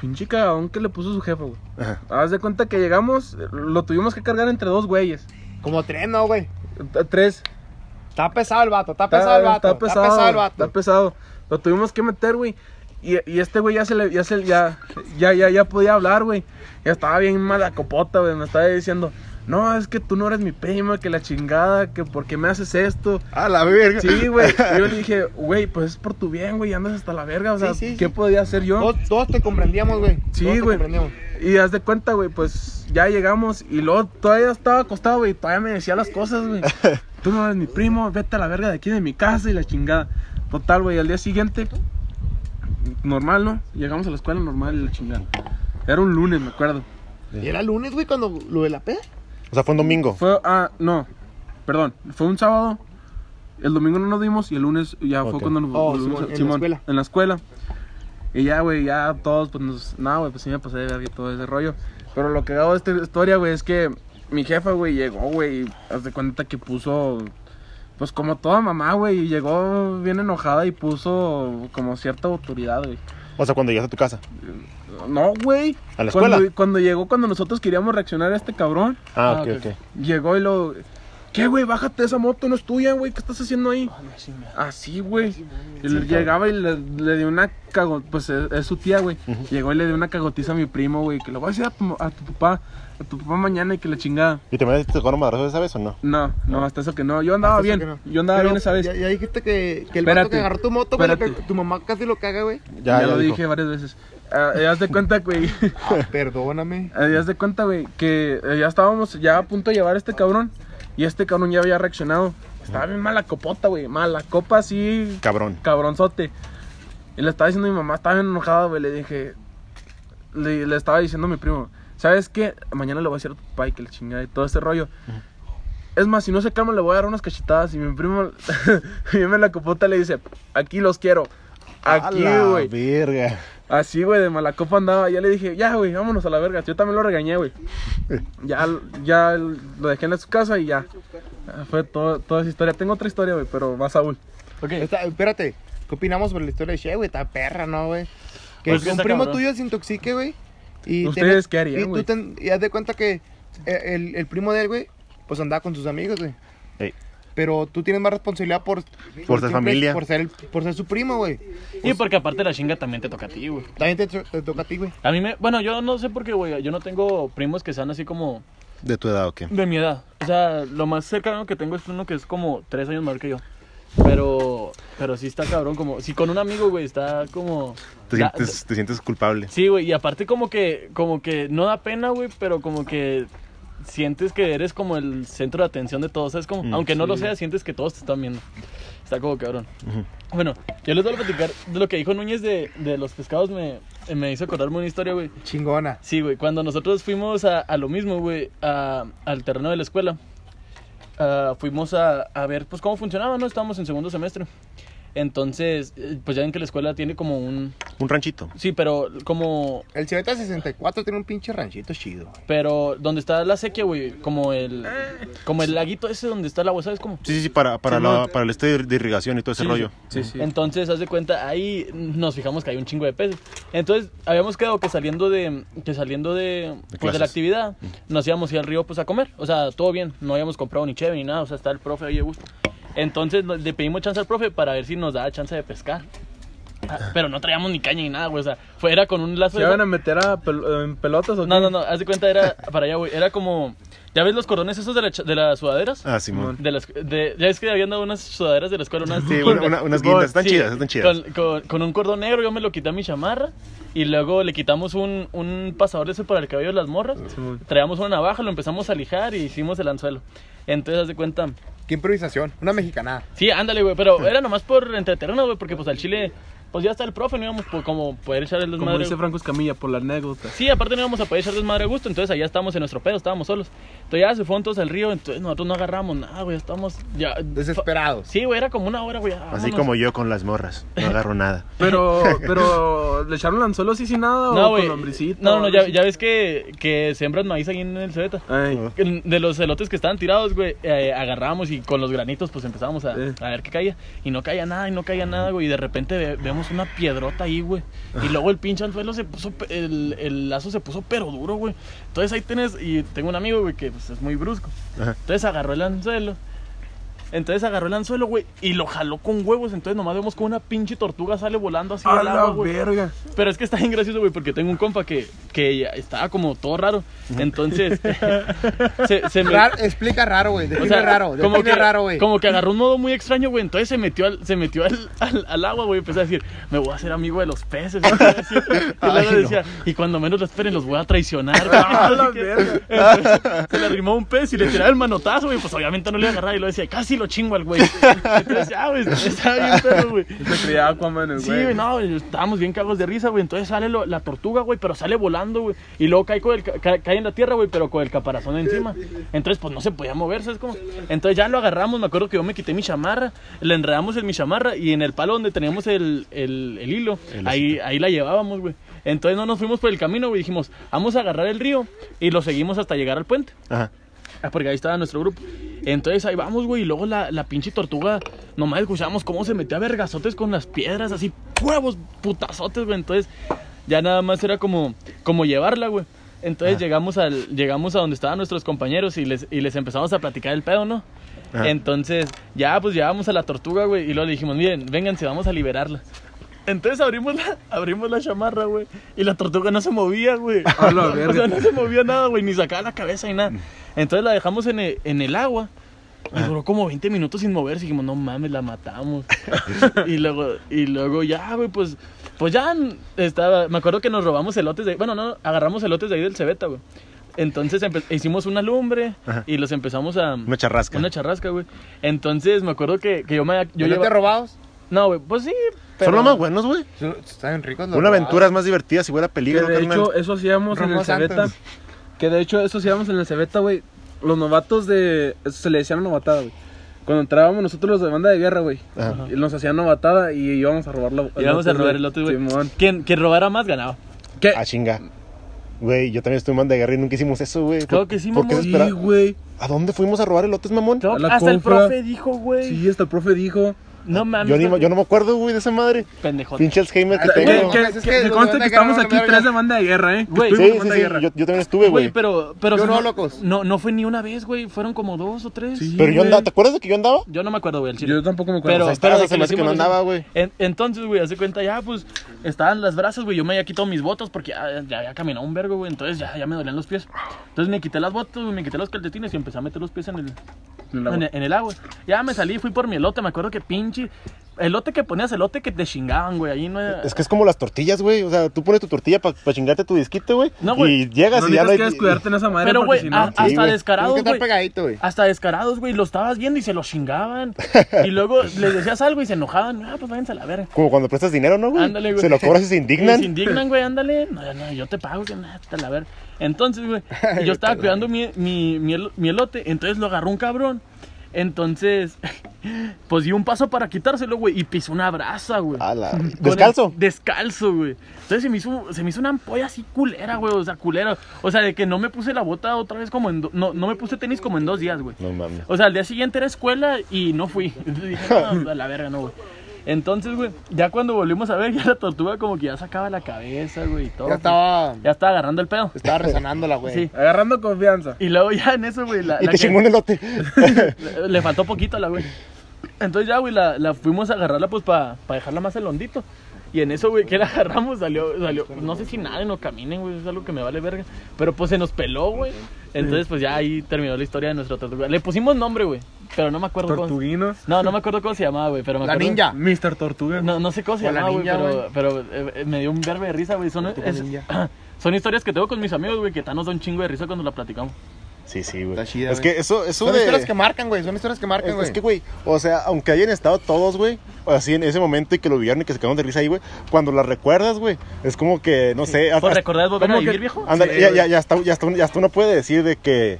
Pinche cagadón que le puso su jefa, güey. Ajá. Haz de cuenta que llegamos, lo tuvimos que cargar entre dos güeyes. Como tres, ¿no, güey? Tres. Está pesado el vato, está pesado el vato. Está pesado, el vato. Está pesado. Lo tuvimos que meter, güey. Y, y este güey ya se le, ya se, ya, ya, ya, ya podía hablar, güey. Ya estaba bien mala copota, güey. Me estaba diciendo, no, es que tú no eres mi prima, que la chingada, que por qué me haces esto. A la verga. Sí, güey. Yo le dije, güey, pues es por tu bien, güey, andas hasta la verga. O sea, Sí, sí, ¿qué sí. podía hacer yo? Todos, todos te comprendíamos, güey. Sí, güey. Y haz de cuenta, güey, pues ya llegamos y luego todavía estaba acostado, güey, todavía me decía las cosas, güey. Tú no eres mi primo, vete a la verga de aquí de mi casa y la chingada. Total, güey, al día siguiente, normal, ¿no? Llegamos a la escuela normal y la chingada. Era un lunes, me acuerdo. Y era lunes, güey, cuando lo de la peda. O sea, fue un domingo. Fue, ah, no, perdón, fue un sábado. El domingo no nos dimos y el lunes ya fue cuando nos Oh, volvimos Simón, a- en la Simón, escuela. En la escuela. Y ya, güey, ya todos, pues nos. No, güey, pues sí me pasé de verga y todo ese rollo. Pero lo que hago de esta historia, güey, es que mi jefa, güey, llegó, güey, y haz de cuenta que puso. Pues como toda mamá, güey, y llegó bien enojada y puso como cierta autoridad, güey. O sea, cuando llegas a tu casa. No, güey. ¿A la escuela? Cuando, cuando llegó, cuando nosotros queríamos reaccionar a este cabrón, Ah, Ah, ok, ok. ok. llegó y lo. ¿Qué, güey? Bájate de esa moto, no es tuya, güey. ¿Qué estás haciendo ahí? Ah, no, sí, me- Así, güey. Y le llegaba y le, le dio una cago... Pues es, es su tía, güey. Llegó y le dio una cagotiza a mi primo, güey. Que lo voy a decir a tu, a tu papá. A tu papá mañana y que la chingada. ¿Y te me te tocaron madrazos esa vez o no? No, no, hasta eso que no. Yo andaba Hasta bien. no. Yo andaba Pero bien esa vez. Ya, ya dijiste que, que el vato que agarró tu moto, güey, tu mamá casi lo caga, güey. Ya, lo dijo. dije varias veces. Ya haz de cuenta, güey. Ah, perdóname. Ya haz de cuenta, güey, que eh, ya estábamos ya a punto de llevar a este cabrón. Y este cabrón ya había reaccionado. Estaba bien mala copota, güey. Mala copa así, Cabrón. cabronzote. Y le estaba diciendo a mi mamá, estaba bien enojada, güey. Le dije, le, le estaba diciendo a mi primo, ¿sabes qué? Mañana le voy a decir a tu papá y que le chingada y todo ese rollo. Es más, si no se calma, le voy a dar unas cachetadas. Y mi primo, viene la copota le dice, aquí los quiero. Aquí, güey. verga. Así, güey, de mala copa andaba. Ya le dije, ya, güey, vámonos a la verga. Yo también lo regañé, güey. Ya, ya lo dejé en su casa y ya. Fue todo, toda esa historia. Tengo otra historia, güey, pero más Saúl. Ok. Espérate, ¿qué opinamos sobre la historia de Che, güey? Está perra, ¿no, güey? Que Pues un primo cabrón. tuyo se intoxique, güey. Y ¿Ustedes qué harían, Y tú güey? ten- y haz de cuenta que eh, el, el primo de él, güey, pues andaba con sus amigos, güey. Ey. Pero tú tienes más responsabilidad por... ser siempre- familia. Por ser, el- por ser su primo, güey. Y porque aparte la chinga también te toca a ti, güey. También te, te toca a ti, güey. A mí me... Bueno, yo no sé por qué, güey. Yo no tengo primos que sean así como ¿De tu edad o qué? de mi edad. O sea, lo más cercano que tengo es uno que es como tres años mayor que yo. Pero... Pero sí está cabrón, como... Si con un amigo, güey, está como... Te da- sientes, te sientes culpable. Sí, güey, y aparte como que, como que no da pena, güey, pero como que sientes que eres como el centro de atención de todos, ¿sabes? Como, Mm, aunque no lo sí. seas, sientes que todos te están viendo. Está como cabrón. Ujú. Bueno, yo les voy a platicar de lo que dijo Núñez de, de los pescados, me, me hizo acordarme una historia, güey. Chingona. Sí, güey, cuando nosotros fuimos a, a lo mismo, güey, a- al terreno de la escuela, ah, fuimos a, a ver, pues, cómo funcionaba, ¿no? Estábamos en segundo semestre. Entonces, eh, pues ya ven que la escuela tiene como un... Un ranchito. Sí, pero como El Cebeta 64 tiene un pinche ranchito chido. Pero donde está la sequía, güey, como el como el laguito ese donde está el agua, ¿sabes cómo? Sí, sí, sí, para, para, Sí, la- no, para el este de, de irrigación y todo ese Sí, rollo. Sí, sí. Entonces, haz de cuenta, ahí nos fijamos que hay un chingo de peces. Entonces, habíamos quedado que saliendo de que saliendo de, pues, de la actividad, nos íbamos a ir al río pues a comer, o sea, todo bien, no habíamos comprado ni cheve ni nada, o sea, está el profe ahí de gusto. Entonces, le pedimos chance al profe para ver si nos daba chance de pescar. Ah, Pero no traíamos ni caña ni nada, güey, o sea, fue, era con un lazo ¿Se iban a meter a pel- en pelotas o No, qué? no, no, haz de cuenta, era para allá, güey, era como... ¿Ya ves los cordones esos de, la de las sudaderas? Ah, Simón. De las, de, ya es que habían dado unas sudaderas de la escuela, unas... Sí, una- una- unas guindas. Están Sí, chidas, están chidas. Con, con- con un cordón negro yo me lo quité a mi chamarra y luego le quitamos un, un pasador de ese para el cabello de las morras. Simón. Traíamos una navaja, lo empezamos a lijar y hicimos el anzuelo. Entonces, haz de cuenta... Qué improvisación. Una mexicanada. Sí, ándale, güey, pero era nomás por entretenernos, güey, porque pues al chile... Pues ya está el profe, no íbamos por como poder echar el Como desmadre. dice Franco Escamilla, por la anécdota. Sí, aparte no íbamos a poder echar desmadre a gusto, entonces allá estábamos en nuestro pedo, estábamos solos. Entonces ya se fueron todos al río, entonces nosotros no agarramos nada, güey, estábamos ya... Desesperados. Sí, güey, era como una hora, güey. Así como yo con las morras. No agarro nada. Pero, pero, ¿le echaron anzuelo así sin nada No, o güey. con lombricito? No, no, ya, ya ves que, que sembran maíz ahí en el Cebeta. Ay, De los elotes que estaban tirados, güey, eh, agarramos y con los granitos pues empezábamos a, a ver qué caía. Y no caía nada, y no caía nada, güey. Y de repente ve- una piedrota ahí, güey. Y luego el pinche anzuelo se puso, el, el lazo se puso pero duro, güey. Entonces ahí tienes, y tengo un amigo, güey, que pues, es muy brusco. Ajá. Entonces agarró el anzuelo. Entonces agarró el anzuelo, güey, y lo jaló con huevos. Entonces nomás vemos como una pinche tortuga sale volando así a al la agua, güey. verga. Pero es que está bien gracioso, güey, porque tengo un compa que, que ya estaba como todo raro. Entonces, se, se me- Raro- explica raro, güey. o sea, raro. como que, raro, güey. como que agarró un modo muy extraño, güey. Entonces se metió al, se metió al, al, al agua, güey. y Empezó a decir, me voy a hacer amigo de los peces. Y luego Ay, no. decía, y cuando menos lo esperen, los voy a traicionar. güey. A la que- verga. entonces, se le arrimó un pez y le tiraba el manotazo, güey. Pues obviamente no le iba a agarrar y lo decía, casi lo chingo al güey. Entonces, ya, güey, estaba bien perro, güey. Se creía Aquaman el Sí, güey. güey, no, güey, estábamos bien cagos de risa, güey. Entonces sale lo- la tortuga, güey, pero sale volando, güey. Y luego cae, con el, ca- ca- cae en la tierra, güey, pero con el caparazón encima. Entonces, pues no se podía mover, ¿sabes cómo? Entonces ya lo agarramos, me acuerdo que yo me quité mi chamarra, le enredamos en mi chamarra y en el palo donde teníamos el, el, el hilo, ahí, ahí la llevábamos, güey. Entonces no nos fuimos por el camino, güey. Dijimos, vamos a agarrar el río y lo seguimos hasta llegar al puente. Ajá. Ah, porque ahí estaba nuestro grupo. Entonces ahí vamos, güey. Y luego la, la pinche tortuga, nomás escuchábamos cómo se metía a vergazotes con las piedras, así, huevos, putazotes, güey. Entonces ya nada más era como, como llevarla, güey. Entonces llegamos, al, llegamos a donde estaban nuestros compañeros y les, y les empezamos a platicar el pedo, ¿no? Ajá. Entonces ya pues llevamos a la tortuga, güey. Y luego le dijimos, miren, vénganse, vamos a liberarla. Entonces abrimos la, abrimos la chamarra, güey. Y la tortuga no se movía, güey. O sea, no se movía nada, güey, ni sacaba la cabeza ni nada. Entonces la dejamos en el, en el agua. Y duró como 20 minutos sin moverse. Y dijimos, no mames, la matamos. y luego, y luego ya, güey, pues, pues ya estaba. Me acuerdo que nos robamos elotes de. Bueno, no, agarramos elotes de ahí del Cebeta, güey. Entonces hicimos una lumbre Ajá. y los empezamos a. Una charrasca. Una charrasca, güey. Entonces me acuerdo que, que yo me. Yo ¿Yo lleva- robados? No, güey, pues sí. Pero... Son los más buenos, güey. Están ricos los Una robados. aventura es más divertida si Que peligro, de hecho, eso hacíamos en el Cebeta. Santos. Que de hecho, eso hacíamos en el Cebeta, güey. Los novatos de. Eso se le decían novatada, güey. Cuando entrábamos nosotros los de banda de guerra, güey. Nos hacían novatada y íbamos a robar la. Íbamos a robar el otro, güey. Simón. Quien, quien robara más ganaba. ¿Qué? Ah, chinga. Güey, yo también estuve en banda de guerra y nunca hicimos eso, güey. Claro ¿Por- que sí, ¿Por qué mamón. Sí, güey. ¿A dónde fuimos a robar elotes, mamón? Claro, A hasta el profe dijo, güey. Sí, hasta el profe dijo. No mames. Yo, ni, yo no me acuerdo, güey, de esa madre. Pendejote. Pinche Alzheimer que Ah, tengo. que, que, que que conste que estamos aquí tres de banda de guerra, ¿eh? Güey, Sí, sí, banda sí. de guerra. Yo, yo también estuve, Güey, güey. pero, pero Yo o sea, no, locos. No, no fue ni una vez, güey. Fueron como dos o tres. Sí. Pero yo andaba, ¿te acuerdas de que yo andaba? Yo no me acuerdo, güey, el chile. Yo tampoco me acuerdo. Pero, está, pero de se me hace que no andaba, güey. En- entonces, güey, hace cuenta ya, pues, estaban las brasas, güey. Yo me había quitado mis botas porque ya, ya había caminado un vergo, güey. Entonces ya, ya me dolían los pies. Entonces me quité las botas, güey, me quité los calcetines y empecé a meter los pies en el, En el agua. en el, en el agua. Ya me salí, fui por mi elote. Me acuerdo que pinche. Elote que ponías, elote que te chingaban, güey. Ahí no era. Es que es como las tortillas, güey. O sea, tú pones tu tortilla para chingarte tu disquito, güey. No, güey. Y llegas No y ya no hay... que descuidarte en esa madre Pero, güey, si no... a- Sí, hasta güey. Descarados, que güey. pegadito, güey. Hasta descarados, güey, lo estabas viendo y se lo chingaban. Y luego les decías algo y se enojaban. Ah, pues váyanse a la verga. Como cuando prestas dinero, ¿no, güey? Ándale, güey. Se lo cobras y se indignan. Se indignan, güey, ándale. No, no, yo te pago, que nada, la ver. Entonces, güey, yo estaba cuidando mi, mi, mi, mi elote, entonces lo agarró un cabrón. Entonces, pues dio un paso para quitárselo, güey, y pisó una brasa, güey. La- ¿Descalzo? el- descalzo, güey. Entonces se me hizo, se me hizo una ampolla así culera, güey. O sea, culera. O sea, de que no me puse la bota otra vez como en... do- no, no me puse tenis como en dos días, güey. No mames. O sea, al día siguiente era escuela y no fui. Entonces dije, no, a la verga, no, güey. Entonces, güey, ya cuando volvimos a ver, ya la tortuga como que ya sacaba la cabeza, güey, y todo. Ya estaba, Ya estaba agarrando el pedo. estaba rezonándola, güey. Sí. Agarrando confianza. Y luego ya en eso, güey, la, Y la te que- chingó un elote. le, le faltó poquito a la güey. Entonces ya, güey, la, la fuimos a agarrarla pues para dejarla más el hondito. Y en eso, güey, que la agarramos, salió, salió, no sé si naden o caminen, güey, es algo que me vale verga. Pero pues se nos peló, güey. Entonces, pues ya ahí terminó la historia de nuestra tortuga. Le pusimos nombre, güey, pero no me acuerdo cómo. Tortuguinos. No, no me acuerdo cómo se llamaba, güey, pero me La acuerdo- ninja. Mr. Tortuga. No, no sé cómo se la llamaba, güey, pero, pero eh, eh, me dio un verbo de risa, güey. Son, es- ninja. son historias que tengo con mis amigos, güey, que tan nos da un chingo de risa cuando la platicamos. Sí, sí, güey. Está chida, Es güey. que eso, eso Son de... historias que marcan, güey. Son historias que marcan, Es, güey. es que, güey, o sea, aunque hayan estado todos, güey, así en ese momento y que lo vieron y que se quedaron de risa ahí, güey, cuando las recuerdas, güey, es como que, no sé, ¿Por hasta- recordar volver a vivir, que- viejo? Ándale, Sí, ya, ya, ya, hasta, ya, hasta, ya hasta uno puede decir de que,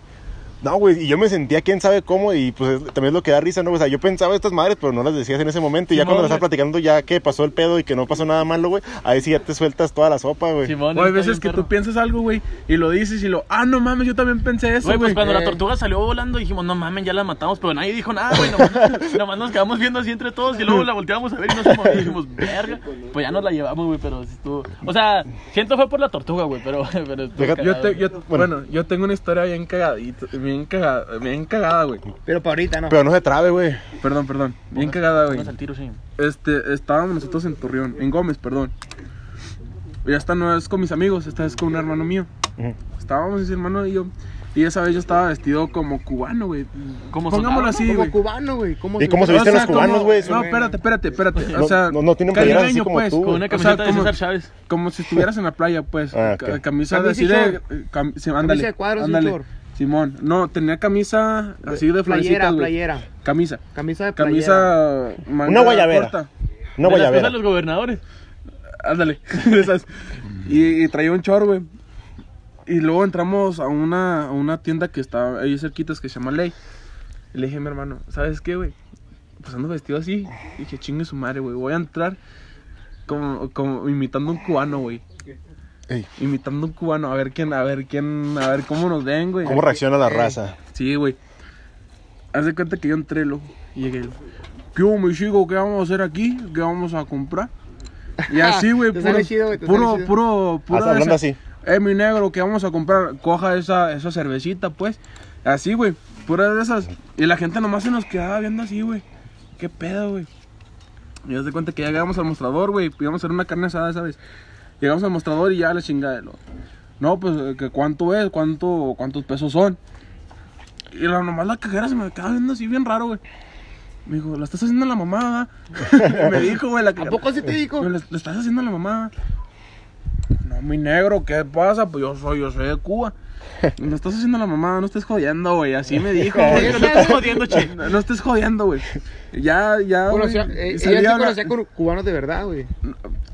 no, güey, y yo me sentía quién sabe cómo y pues también es lo que da risa, ¿no? O sea, yo pensaba estas madres, pero no las decías en ese momento y ya Simón, cuando las estás platicando ya que pasó el pedo y que no pasó nada malo, güey, ahí sí ya te sueltas toda la sopa, güey. Simón, O hay veces que perro. tú piensas algo, güey, y lo dices y lo, ah, no mames, yo también pensé eso, Güey, pues cuando la Eh. tortuga salió volando dijimos, no mames, ya la matamos, pero nadie dijo nada, güey. Nomás, nomás nos quedamos viendo así entre todos y luego la volteamos a ver y no se movía. Y dijimos, verga. Pues ya nos la llevamos, güey, pero sí estuvo. O sea, siento fue por la tortuga, güey, pero. pero estuvo Déjate- Yo, cagado, te- yo- Bueno. bueno. yo tengo una historia bien cagadita, bien cagada, bien cagada, güey. Pero para ahorita, ¿no? Pero no se trabe, güey. Perdón, perdón, bien cagada, güey. Al tiro, sí. Este, estábamos nosotros en Torreón, en Gómez, perdón. Y esta no es con mis amigos, esta es con un hermano mío. Ujú. Estábamos ese hermano y yo. Y esa vez yo estaba vestido como cubano, güey. Como Pongámoslo soldado, así, Como güey. cubano, güey. ¿Cómo ¿Y cómo se O visten sea, los cubanos, güey? No, espérate, espérate, espérate. No, O sea, no- no tienen playeras así caribeño, como pues. tú, Con güey. una O sea, camiseta de como- César Chávez. Como si estuvieras en la playa, pues. Ah, Ca-. Camisa de Camisa así y de. short. eh, cam- sí, ándale, de cuadros y ándale. short. Simón. No, tenía camisa así de Playera, florecitas, güey. playera. Camisa. Camisa de playera. Camisa. manga Una guayabera. corta. No de voy las a de ver. los gobernadores. Ándale. Esas. y, y traía un chor, güey. Y luego entramos a una, a una tienda que está ahí cerquitas que se llama Ley. Y le dije a mi hermano, ¿sabes qué, güey? Pues ando vestido así. Y dije, chingue su madre, güey. Voy a entrar como, como imitando a un cubano, güey. Ey, Imitando a un cubano. A ver quién, a ver quién, a ver cómo nos ven, güey. ¿Cómo reacciona la raza? Sí, güey. Haz de cuenta que yo entré, loco. Y llegué, loco. ¿Qué hubo, mi chico? ¿Qué vamos a hacer aquí? ¿Qué vamos a comprar? Y así, güey, puro, puro, puro, puro, Hasta hablando así. Eh, mi negro, ¿qué vamos a comprar? Coja esa, esa cervecita, pues. Así, güey, pura de esas. Y la gente nomás se nos quedaba viendo así, güey. ¿Qué pedo, güey? Y haz de cuenta que ya llegamos al mostrador, güey. Íbamos a hacer una carne asada, ¿sabes? Llegamos al mostrador y ya la chingada. de lo- No, pues, eh, que ¿cuánto es? ¿Cuánto, ¿Cuántos pesos son? Y la, nomás la cajera se me quedaba viendo así bien raro, güey. Me dijo, ¿la estás haciendo a la mamá? va?" me dijo, güey, la ¿A cajera. poco así te dijo? ¿Le, estás haciendo a la mamá? No, mi negro, ¿qué pasa? Pues yo soy, yo soy de Cuba. Le estás haciendo la mamá, no estés jodiendo, güey. Así me dijo, güey. No te estás jodiendo, che. No, no estés jodiendo, güey. Ya, ya. Conocía, eh, ella sí una- conocía cu- cubanos de verdad, güey.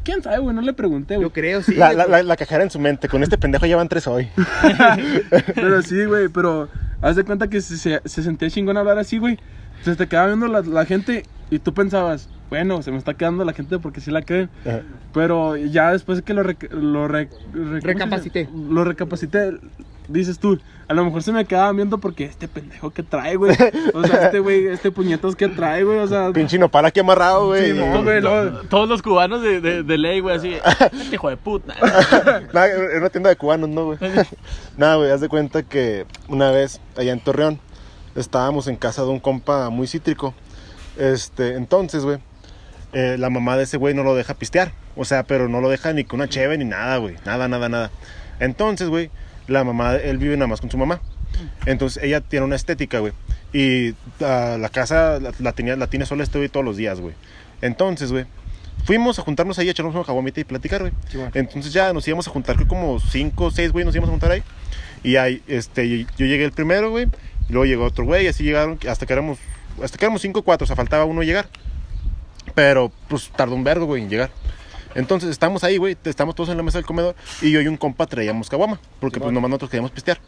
¿Quién sabe, güey? No le pregunté, güey. Yo creo, sí. La, la, la cajera en su mente. Con este pendejo llevan tres hoy. Pero sí, güey, pero haz de cuenta que se, se, se sentía chingón hablar así, güey. Se te quedaba viendo la, la gente y tú pensabas, bueno, se me está quedando la gente porque sí la creen. Ajá. Pero ya después que lo, rec- lo, re- ¿cómo se dice? Recapacité. Lo recapacité, dices tú, a lo mejor se me quedaba viendo porque este pendejo que trae, güey. O sea, este güey, este puñetos que trae, güey. O sea, Pinche nopal aquí amarrado, güey. Sí, no, güey, no. Todos los cubanos de, de, de ley, güey, así. "Este hijo de puta. Nada, era una tienda de cubanos, ¿no, güey? Nada, güey, haz de cuenta que una vez allá en Torreón estábamos en casa de un compa muy cítrico. Este, entonces, güey, eh, la mamá de ese güey no lo deja pistear. O sea, pero no lo deja ni con una cheve ni nada, güey. Nada, nada, nada. Entonces, güey, la mamá, él vive nada más con su mamá. Entonces, ella tiene una estética, güey. Y ah, la casa la, la tenía, la tiene sola este güey todos los días, güey. Entonces, güey, fuimos a juntarnos ahí, a echarnos una caguamita y platicar, güey. Entonces ya nos íbamos a juntar, creo como cinco o seis, güey, nos íbamos a juntar ahí. Y ahí, este, yo llegué el primero, güey. Y luego llegó otro güey, y así llegaron, hasta que éramos, hasta que éramos cinco o cuatro, o sea, faltaba uno llegar. Pero, pues, tardó un vergo, güey, en llegar. Entonces, estamos ahí, güey, estamos todos en la mesa del comedor. Y yo y un compa traíamos caguama, porque, pues, nomás nosotros queríamos pistear.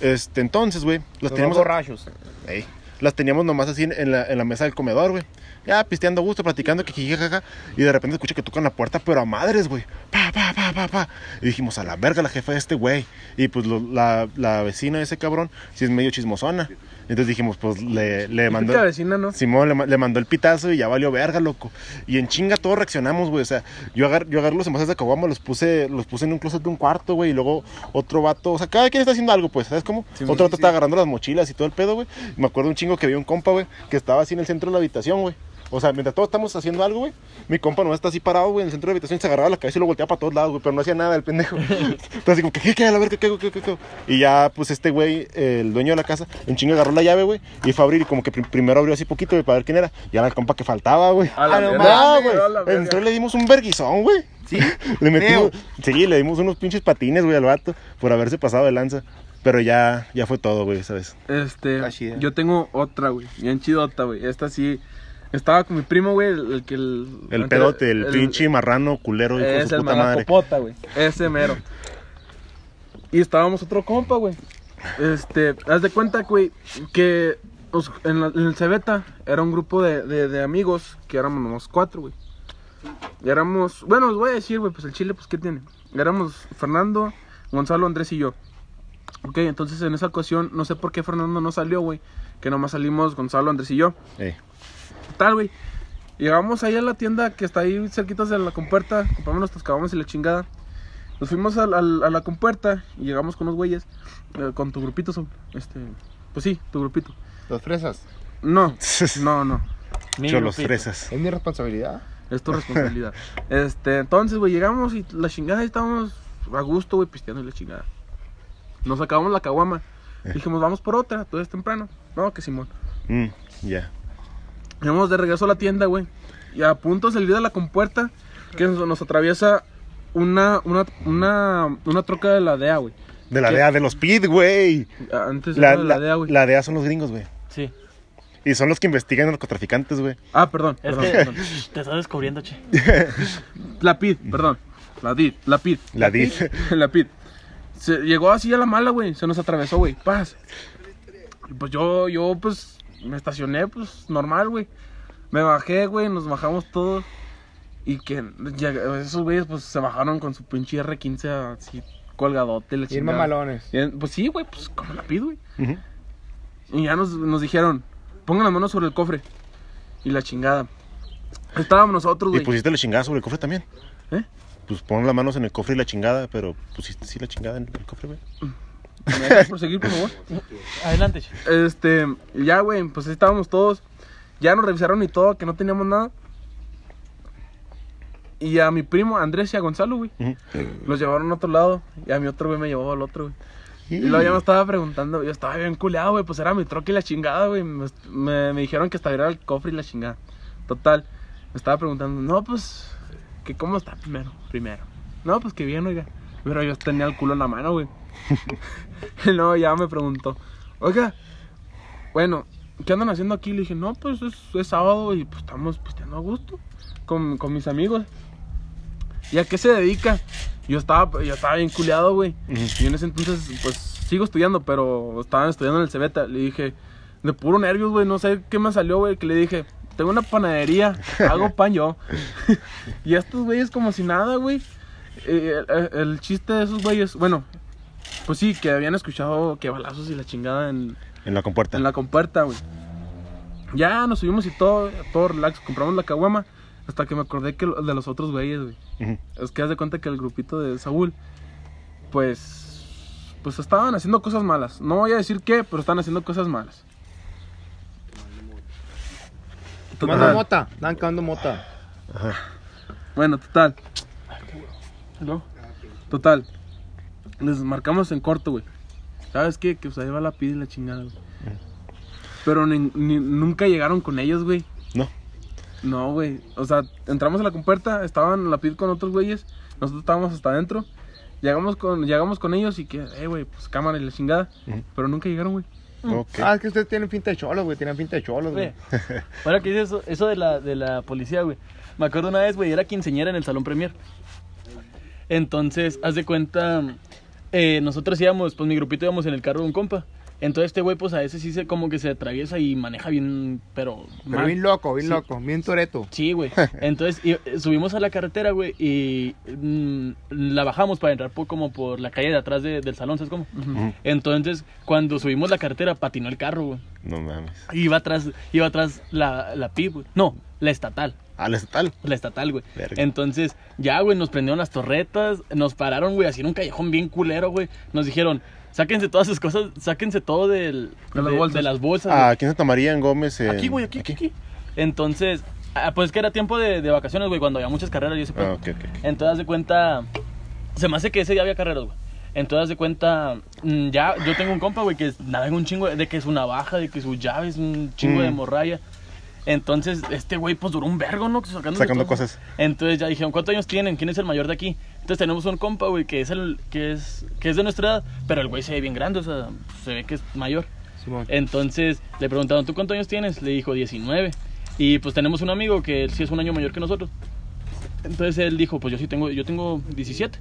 Este, entonces, güey, las Los teníamos... borrachos. Ey, las teníamos nomás así en, la, en la mesa del comedor, güey. Ya pisteando a gusto, platicando, que jajaja. Y de repente escuché que tocan la puerta, pero a madres, güey. Pa, pa, pa, pa, pa. Y dijimos, a la verga, la jefa de este güey. Y pues lo- la, la vecina de ese cabrón, sí es medio chismosona. Entonces dijimos, pues le, le mandó. vecina, ¿no? Simón le, ma- le mandó el pitazo y ya valió verga, loco. Y en chinga todos reaccionamos, güey. O sea, yo, agar, yo agarré los envases de caguama, los puse, los puse en un closet de un cuarto, güey. Y luego otro vato, o sea, cada quien está haciendo algo, pues, ¿sabes cómo? otro vato está agarrando las mochilas y todo el pedo, güey. Me acuerdo un chingo que había un compa, güey, que estaba así en el centro de la habitación, güey. O sea, mientras todos estamos haciendo algo, güey, mi compa no está así parado, güey, en el centro de la habitación, se agarraba la cabeza y lo volteaba para todos lados, güey, pero no hacía nada el pendejo. Entonces, así como, que, ¿qué, qué, a la verga, qué, qué, qué, qué? Y ya, pues, este güey, el dueño de la casa, en chinga agarró la llave, güey, y fue a abrir y como que prim- primero abrió así poquito, güey, para ver quién era. Y era el compa que faltaba, güey. A la no güey. Entró y le dimos un verguizón, güey. ¿Sí? Le metimos, sí, le dimos unos pinches patines, güey, al vato, por haberse pasado de lanza. Pero ya, ya fue todo, güey, ¿sabes? Este, yo tengo otra, güey, bien chidota, güey. Esta sí, estaba con mi primo, güey, el, el que el... El pedote, el, pinche marrano culero, hijo de Es su el puta madre. güey. Ese mero. Y estábamos otro compa, güey. Este, haz de cuenta, güey, que nos- en, la- en el Cebeta era un grupo de, de- de amigos que éramos nomás cuatro, güey. Y éramos, bueno, os voy a decir, güey, pues el chile, pues, ¿qué tiene? Éramos Fernando, Gonzalo, Andrés y yo. Ok, entonces en esa ocasión, no sé por qué Fernando no salió, güey. Que nomás salimos Gonzalo, Andrés y yo. Ey. Tal, güey. Llegamos ahí a la tienda que está ahí cerquitas de la compuerta, compramos nuestras caguamas y la chingada. Nos fuimos al- al- a, la compuerta y llegamos con los güeyes, eh, con tu grupito, este, pues sí, tu grupito. Los fresas. No, no, no, Cholos grupito. fresas. Es mi responsabilidad. es tu responsabilidad. este, entonces, güey, llegamos y la chingada y estábamos a gusto, güey, pisteando y la chingada. Nos acabamos la caguama. Dijimos, vamos por otra, todo es temprano. No, que Simón. Mm, ya. Llegamos de regreso a la tienda, güey. Y a punto de salir de la compuerta, que nos, nos atraviesa una, una, una, una troca de la DEA, güey. De la ¿Qué? DEA, de los PID, güey. Antes La, era de la, la- DEA, güey. la DEA son los gringos, güey. Sí. Y son los que investigan narcotraficantes, güey. Ah, perdón, Es perdón, que perdón. te estás descubriendo, che. La PID, perdón. La DID, la PID. La DID. la PID. Se llegó así a la mala, güey. Se nos atravesó, güey. Paz. Y pues yo, yo, pues, me estacioné, pues, normal, güey. Me bajé, güey. Nos bajamos todos. Y que ya- esos güeyes, pues, se bajaron con su pinche R15 así colgadote. La chingada. mamalones. Y, Pues sí, güey, pues, como la PID, güey. Ujú. Y ya nos, nos dijeron, pongan las manos sobre el cofre. Y la chingada. Estábamos nosotros, Y güey. pusiste la chingada sobre el cofre también. ¿Eh? Pues pon las manos en el cofre y la chingada, pero pusiste sí la chingada en el cofre, güey. ¿Me dejas proseguir, por favor? Adelante, che. Este, ya, güey, pues ahí estábamos todos. Ya nos revisaron y todo, que no teníamos nada. Y a mi primo Andrés y a Gonzalo, güey, los llevaron a otro lado. Y a mi otro güey me llevó al otro, güey. Y luego ya me estaba preguntando, yo estaba bien culeado, güey, pues era mi troque y la chingada, güey. Me, me- me dijeron que estaba el cofre y la chingada. Total, me estaba preguntando, no, pues, que cómo está primero, primero. No, pues que bien, oiga. Pero yo tenía el culo en la mano, güey. luego ya me preguntó, oiga, bueno, ¿qué andan haciendo aquí? Le dije, no, pues es, es sábado y pues estamos pisteando a gusto con, con mis amigos. ¿Y a qué se dedica? Yo estaba, yo estaba bien culeado, güey. Y en ese entonces, pues sigo estudiando, pero estaban estudiando en el Cebeta. Le dije, de puro nervios, güey, no sé qué me salió, güey, que le dije, tengo una panadería, hago pan yo. y estos güeyes, como si nada, güey. Eh, el, el chiste de esos güeyes, bueno, pues sí, que habían escuchado que balazos y la chingada en, En la compuerta. en la compuerta, güey. Ya nos subimos y todo, todo relax, compramos la caguama. Hasta que me acordé que lo- de los otros güeyes, güey. Ujú. Es que haz de cuenta que el grupito de Saúl, pues, pues estaban haciendo cosas malas. No voy a decir qué, pero estaban haciendo cosas malas. Tomando mota. Estaban cavando mota. Bueno, total. ¿No? Total. Les marcamos en corto, güey. ¿Sabes qué? Que pues ahí va la pide y la chingada, güey. Pero ni- ni- nunca llegaron con ellos, güey. No. No, güey. O sea, entramos a la compuerta, estaban la PID con otros güeyes, nosotros estábamos hasta adentro. Llegamos con, llegamos con ellos y que, eh, güey, pues cámara y la chingada. Pero nunca llegaron, güey. Ah, es que ustedes tienen pinta de cholos, güey. Tienen pinta de cholos, güey. Ahora que dices eso, eso de la, de la policía, güey. Me acuerdo una vez, güey, era quinceñera en el Salón Premier. Entonces, haz de cuenta, eh, nosotros íbamos, pues mi grupito íbamos en el carro de un compa. Entonces este güey, pues a veces sí se como que se atraviesa y maneja bien, pero... Pero mal. bien loco, bien Sí. loco. Bien toreto. Sí, güey. Entonces y- eh, subimos a la carretera, güey, y mm, la bajamos para entrar por, como por la calle de atrás de- del salón, ¿sabes cómo? Entonces, cuando subimos la carretera, patinó el carro, güey. No mames. Iba atrás, iba atrás la, la PIB, güey. No, la estatal. Ah, la estatal. La estatal, güey. Verga. Entonces, ya, güey, nos prendieron las torretas, nos pararon, güey, así en un callejón bien culero, güey. Nos dijeron, sáquense todas sus cosas, sáquense todo del, De las bolsas. de las bolsas. Ah, aquí en Santa María, en Gómez. en- aquí, güey, aquí, aquí, aquí. Entonces, ah, pues que era tiempo de, de vacaciones, güey, cuando había muchas carreras y ese pedo. Ah, ok, ok. ok. Entonces, de cuenta, se me hace que ese día había carreras, güey. Entonces, de cuenta, mm, ya, yo tengo un compa, güey, que nada en un chingo, de, de que su navaja, de que su llave es un chingo de Mm. morralla. Entonces, este güey, pues duró un vergo, ¿no? Sacando, Sacando cosas. Entonces ya dijeron, ¿cuántos años tienen? ¿Quién es el mayor de aquí? Entonces tenemos un compa, güey, que es el, que es, que es de nuestra edad, pero el güey se ve bien grande, o sea, se ve que es mayor. Simón. Entonces le preguntaron, ¿tú cuántos años tienes? Le dijo 19. Y pues tenemos un amigo que él sí es un año mayor que nosotros. Entonces él dijo, pues yo sí tengo, yo tengo 17.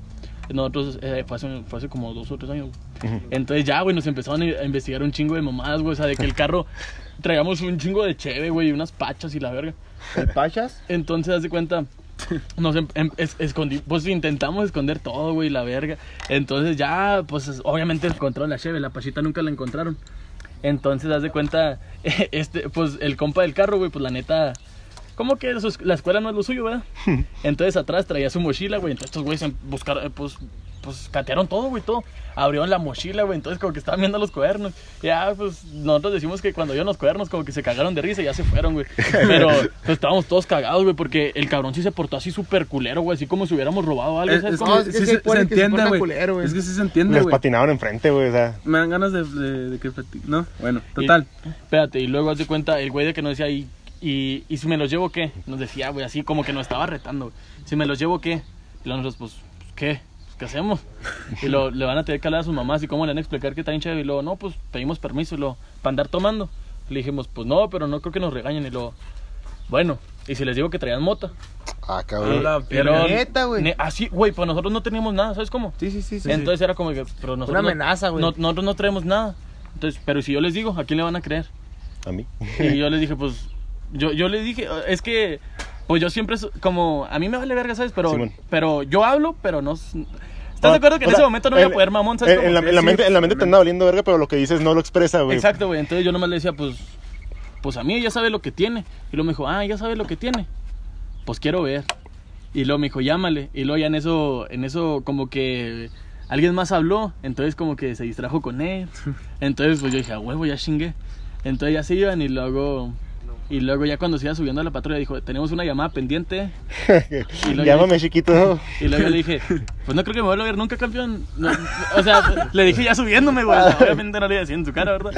Nosotros eh, fue, hace, fue hace como dos o tres años. güey. Entonces ya, güey, nos empezaron a investigar un chingo de mamadas, güey. O sea, de que el carro traíamos un chingo de cheve, güey, y unas pachas y la verga. ¿El Pachas? Entonces, haz de cuenta, nos em- em- es- escondi- pues intentamos esconder todo, güey, la verga. Entonces ya, pues es- obviamente encontraron la cheve, la pachita nunca la encontraron. Entonces, haz de cuenta, este, pues el compa del carro, güey, pues la neta, como que la escuela no es lo suyo, ¿verdad? Entonces atrás traía su mochila, güey. Entonces estos güeyes em- buscaron, eh, pues, pues catearon todo, güey, todo. Abrieron la mochila, güey. Entonces como que estaban viendo los cuadernos. Ya, pues nosotros decimos que cuando vieron los cuadernos como que se cagaron de risa y ya se fueron, güey. Pero pues estábamos todos cagados, güey, porque el cabrón sí se portó así súper culero, güey. Así como si hubiéramos robado algo. Es, ¿sabes es es que sí se, se entiende, güey. culero, güey. Es que sí se entiende, Les güey. patinaron enfrente, güey. O sea, Me dan ganas de, de, de que... No, bueno, Y- total. espérate, y luego haz de cuenta, el güey de que nos decía, ¿y, y, y si me los llevo qué? Nos decía, güey, así como que nos estaba retando, güey. Si me los llevo qué? Y nosotros, pues, pues, ¿qué? ¿Qué hacemos? Y lo, le van a tener que hablar a sus mamás y cómo le van a explicar que está bien chévere. Y luego, no, pues pedimos permiso y lo para andar tomando. Le dijimos, pues no, pero no creo que nos regañen. Y luego, bueno, y si les digo que traían mota. Ah, cabrón. la Pero, Neta, güey. Así, güey, pues nosotros no teníamos nada, ¿sabes cómo? Sí, sí, sí. sí, Entonces era como que, pero nosotros. Una no- amenaza, güey. no- nosotros no traemos nada. Entonces, pero si yo les digo, ¿a quién le van a creer? A mí. Y yo les dije, pues, yo, yo les dije, es que, pues yo siempre, como, a mí me vale verga, ¿sabes? Pero, Simón. pero yo hablo, pero no... ¿Estás de acuerdo que O en sea, ese momento no voy a poder mamón, ¿sabes? En, la, en la Sí, mente, en la mente te anda valiendo verga, pero lo que dices no lo expresa, güey. Exacto, güey. Entonces yo nomás le decía, pues, pues a mí ya sabe lo que tiene. Y luego me dijo, ah, ya sabe lo que tiene. Pues quiero ver. Y luego me dijo, llámale. Y luego ya en eso, en eso como que alguien más habló. Entonces como que se distrajo con él. Entonces pues yo dije, a huevo, ya chingué. Entonces ya se iban y luego... Y luego ya cuando se iba subiendo a la patrulla dijo, tenemos una llamada pendiente. Y Llámame, chiquito. Y luego yo le dije, pues no creo que me vuelva a ver nunca campeón. No, o sea, le dije ya subiéndome, güey. Obviamente no le iba a decir en su cara, ¿verdad?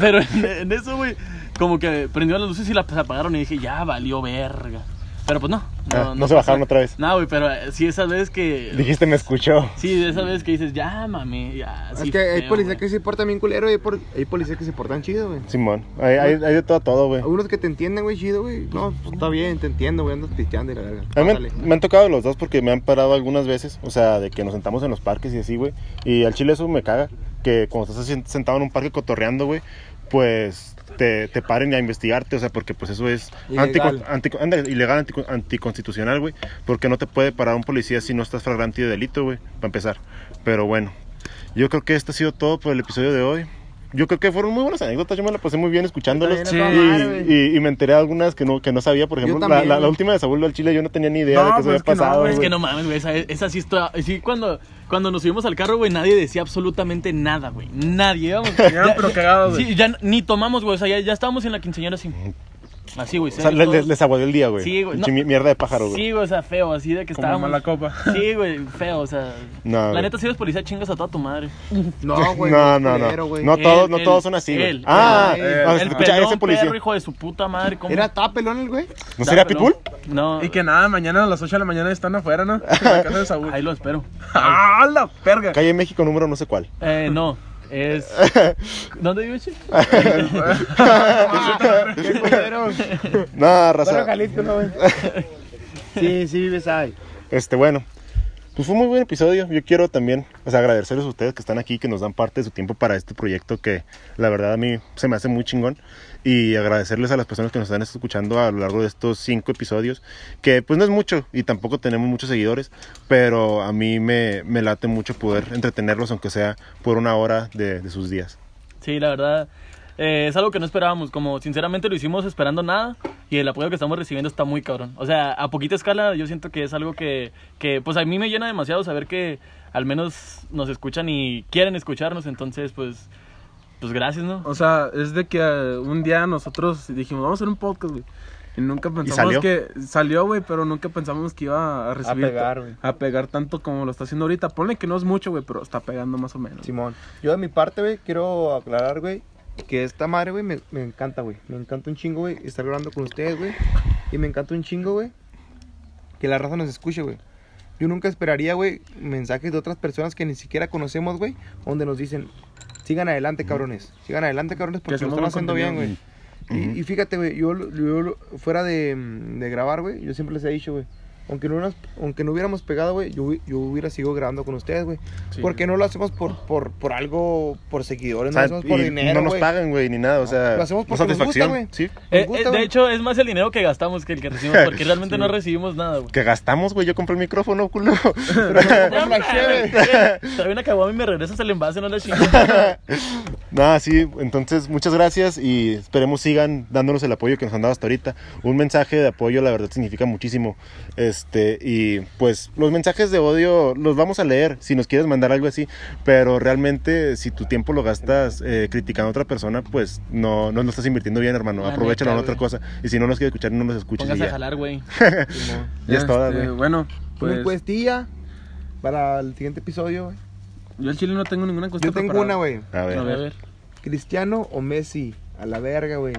Pero en, en eso, güey, como que prendió las luces y las apagaron y dije, ya valió verga. Pero pues no. Ah, no se bajaron otra vez. No, güey, pero eh, sí esas veces que... Dijiste, me escuchó. Sí, esas veces que dices, ya, mami, ya. Es sí, que hay policías que se portan bien culero y hay, por- hay policías que se portan chido, güey. Simón. Hay, hay, hay de todo a todo, güey. Algunos que te entienden, güey, chido, güey. No, pues está bien, te entiendo, güey, andas pisteando y la verga. A mí Pásale. me, me han tocado los dos porque me han parado algunas veces, o sea, de que nos sentamos en los parques y así, güey. Y al chile eso me caga, que cuando estás sentado en un parque cotorreando, güey, pues te, te paren a investigarte, o sea, porque pues eso es Ilegal. antico- antico- anda, ilegal, antico- anticonstitucional, güey, porque no te puede parar un policía si no estás flagrante de delito, güey, para empezar. Pero bueno, yo creo que esto ha sido todo por el episodio de hoy. Yo creo que fueron muy buenas anécdotas, yo me la pasé muy bien escuchándolos. Yo Y, y- y me enteré de algunas que no, que no sabía, por ejemplo, la, también, la- la güey. última de Saúl del Chile, yo no tenía ni idea No, de que eso pues había es que no, pasado. güey, Es que no mames, güey, esa, esa sí está... Sí, cuando, cuando nos subimos al carro, güey, nadie decía absolutamente nada, güey. Nadie, íbamos... Llegaron, pero cagados, güey. Sí, ya ni tomamos, güey, o sea, ya, ya estábamos en la quinceañera así. Así, güey. O sea, le- les, les aguadé el día, güey. Sí, güey, no. mierda de pájaro, güey. Sí, güey, o sea, feo, así de que Como estábamos... mala copa. Sí, güey, feo, o sea... No, la güey. neta, si eres policía, chingas a toda tu madre. No, güey. no, no, culero, no. No todos, no todos son así, güey. él, Ah, él, ah, él. se el escucha pelón ese policía. perro, hijo de su puta madre, ¿cómo? ¿Era estaba pelón el güey? ¿No pelón. Pitbull? No. Y que nada, mañana a las 8 de la mañana están afuera, ¿no? En la casa de Saúl. Ahí lo espero. ¡Ah, la perga! Calle México número no sé cuál. Eh, no, es... ¿Dónde vive, chico? No, raza. Sí, sí vives ahí. Este, bueno. Pues fue un muy buen episodio. Yo quiero también o sea, agradecerles a ustedes que están aquí, que nos dan parte de su tiempo para este proyecto que la verdad a mí se me hace muy chingón. Y agradecerles a las personas que nos están escuchando a lo largo de estos cinco episodios, que pues no es mucho y tampoco tenemos muchos seguidores, pero a mí me, me late mucho poder entretenerlos, aunque sea por una hora de, de sus días. Sí, la verdad, eh, es algo que no esperábamos. Como sinceramente lo hicimos esperando nada y el apoyo que estamos recibiendo está muy cabrón. O sea, a poquita escala yo siento que es algo que, que pues a mí me llena demasiado saber que al menos nos escuchan y quieren escucharnos. Entonces, pues, pues gracias, ¿no? O sea, es de que eh, un día nosotros dijimos, vamos a hacer un podcast, güey. Y nunca pensamos salió? que salió, güey, pero nunca pensamos que iba a recibir. pegar, güey. A pegar tanto como lo está haciendo ahorita. Ponle que no es mucho, güey, pero está pegando más o menos. Simón. Yo de mi parte, güey, quiero aclarar, güey, que esta madre, güey, me, me encanta, güey. Me encanta un chingo, güey, estar grabando con ustedes, güey. Y me encanta un chingo, güey, que la raza nos escuche, güey. Yo nunca esperaría, güey, mensajes de otras personas que ni siquiera conocemos, güey, donde nos dicen, sigan adelante, cabrones. Sigan adelante, cabrones, porque lo están haciendo bien, güey. Y, y fíjate, güey, yo, yo fuera de, mm, de grabar, güey, yo siempre les he dicho, güey, aunque no, hubiéramos- aunque no hubiéramos pegado, güey, yo, hubi- yo hubiera seguido grabando con ustedes, güey. Sí. Porque no lo hacemos por, por, por algo, por seguidores, O sea, no lo hacemos por dinero, no nos pagan, güey, ni nada, o sea, Lo hacemos por satisfacción, güey. sí. Eh, gusta, eh, de hecho, es más el dinero que gastamos que el que recibimos, porque realmente no recibimos nada, güey. Que gastamos, güey, yo compré el micrófono, culo. Trae una caguama y me regresas el envase, no la chingas. Nada, sí, entonces muchas gracias y esperemos sigan dándonos el apoyo que nos han dado hasta ahorita. Un mensaje de apoyo, la verdad, significa muchísimo. Este, y pues los mensajes de odio los vamos a leer si nos quieres mandar algo así, pero realmente si tu tiempo lo gastas eh, criticando a otra persona, pues no, no lo estás invirtiendo bien, hermano. Aprovechalo en otra cosa. Y si no nos quieres escuchar, no nos escuches. Póngase a ya. jalar, güey. Ya es Este, güey. Bueno, Una pues. encuestilla para el siguiente episodio, güey. Yo al chile no tengo ninguna encuesta. Yo tengo preparada. una, güey. A ver. A ver. ¿Cristiano o Messi? A la verga, güey.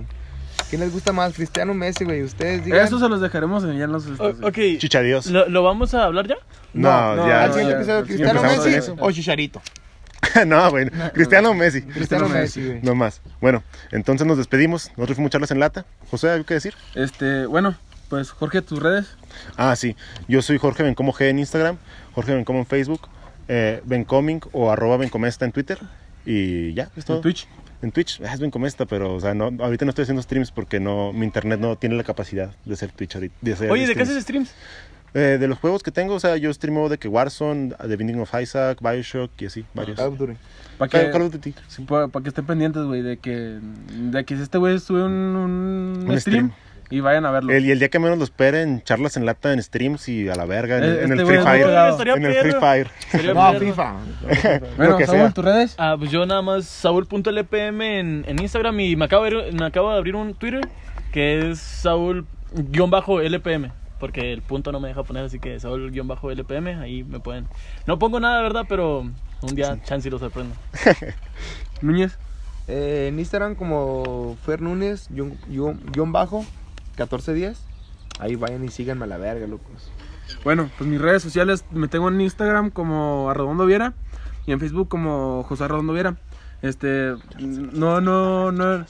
¿Quién les gusta más, Cristiano Messi, güey? Ustedes digan. Eso se los dejaremos en- ya en los. O- ok, Chicha Dios. ¿lo, lo vamos a hablar ya? No, no, ya. Al siguiente ya, episodio, Cristiano Messi o Chicharito. no, güey. Cristiano Messi. Cristiano Messi, güey. No más. Bueno, entonces nos despedimos. Nosotros fuimos charlas en lata. José, ¿algo que decir? Este, bueno, pues Jorge, tus redes. Ah, sí. Yo soy Jorge Bencomo G en Instagram, Jorge Bencomo en Facebook, eh, Bencoming o arroba Bencomesta en Twitter. Y ya, es todo. En Twitch. En Twitch, ah, es Bencomesta, pero o sea, no, ahorita no estoy haciendo streams porque no, mi internet no tiene la capacidad de hacer Twitch ahorita. de hacer Oye, ¿de qué haces streams? Eh, de los juegos que tengo, o sea, yo streamo de que Warzone, The Binding of Isaac, Bioshock y así, varios. Call of Duty. Para que, Call of Duty. pa- pa' que estén pendientes, güey, de que, de que si este güey sube un, un, Un stream, stream. Y vayan a verlo. El, y el día que menos lo esperen, charlas en lata en streams y a la verga, en, Eh, en este el güey Free Fire. En el Free. Fire. No. FIFA. bueno, Saúl, sea. tus redes. Ah, pues yo nada más saúl.lpm en, en Instagram y me acabo, de, abrir- me acabo de abrir un Twitter que es saúl-lpm porque el punto no me deja poner, así que saúl-lpm, ahí me pueden... No pongo nada, ¿verdad? Pero un día chance y lo sorprendo. Núñez. Eh, en Instagram como Fer Núñez, guion, guión- guion bajo, 1410. Ahí vayan y síganme a la verga, locos. Bueno, pues mis redes sociales me tengo en Instagram como Arredondo Viera y en Facebook como José Arredondo Viera. Este, no, no, no,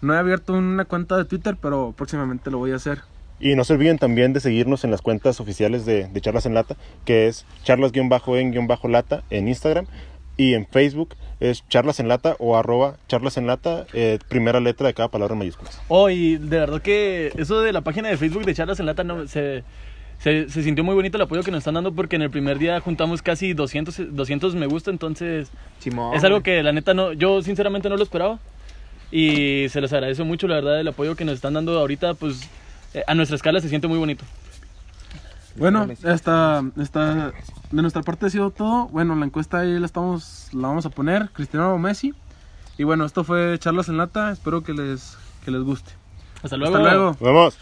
no he abierto una cuenta de Twitter, pero próximamente lo voy a hacer. Y no se olviden también de seguirnos en las cuentas oficiales de, de Charlas en Lata, que es charlas-en-lata en Instagram y en Facebook es charlas en lata o arroba charlas en lata, eh, primera letra de cada palabra en mayúsculas. Oh, y de verdad que eso de la página de Facebook de Charlas en Lata no, se, se, se sintió muy bonito el apoyo que nos están dando porque en el primer día juntamos casi 200, 200 me gusta, entonces Simón. es algo que la neta no, yo sinceramente no lo esperaba y se les agradece mucho la verdad el apoyo que nos están dando ahorita, pues eh, a nuestra escala se siente muy bonito. Bueno, esta, esta, de nuestra parte ha sido todo. Bueno, la encuesta ahí la estamos, la vamos a poner, Cristiano o Messi. Y bueno, esto fue Charlas en Lata, espero que les, que les guste. Hasta luego. Hasta luego. ¡Vamos!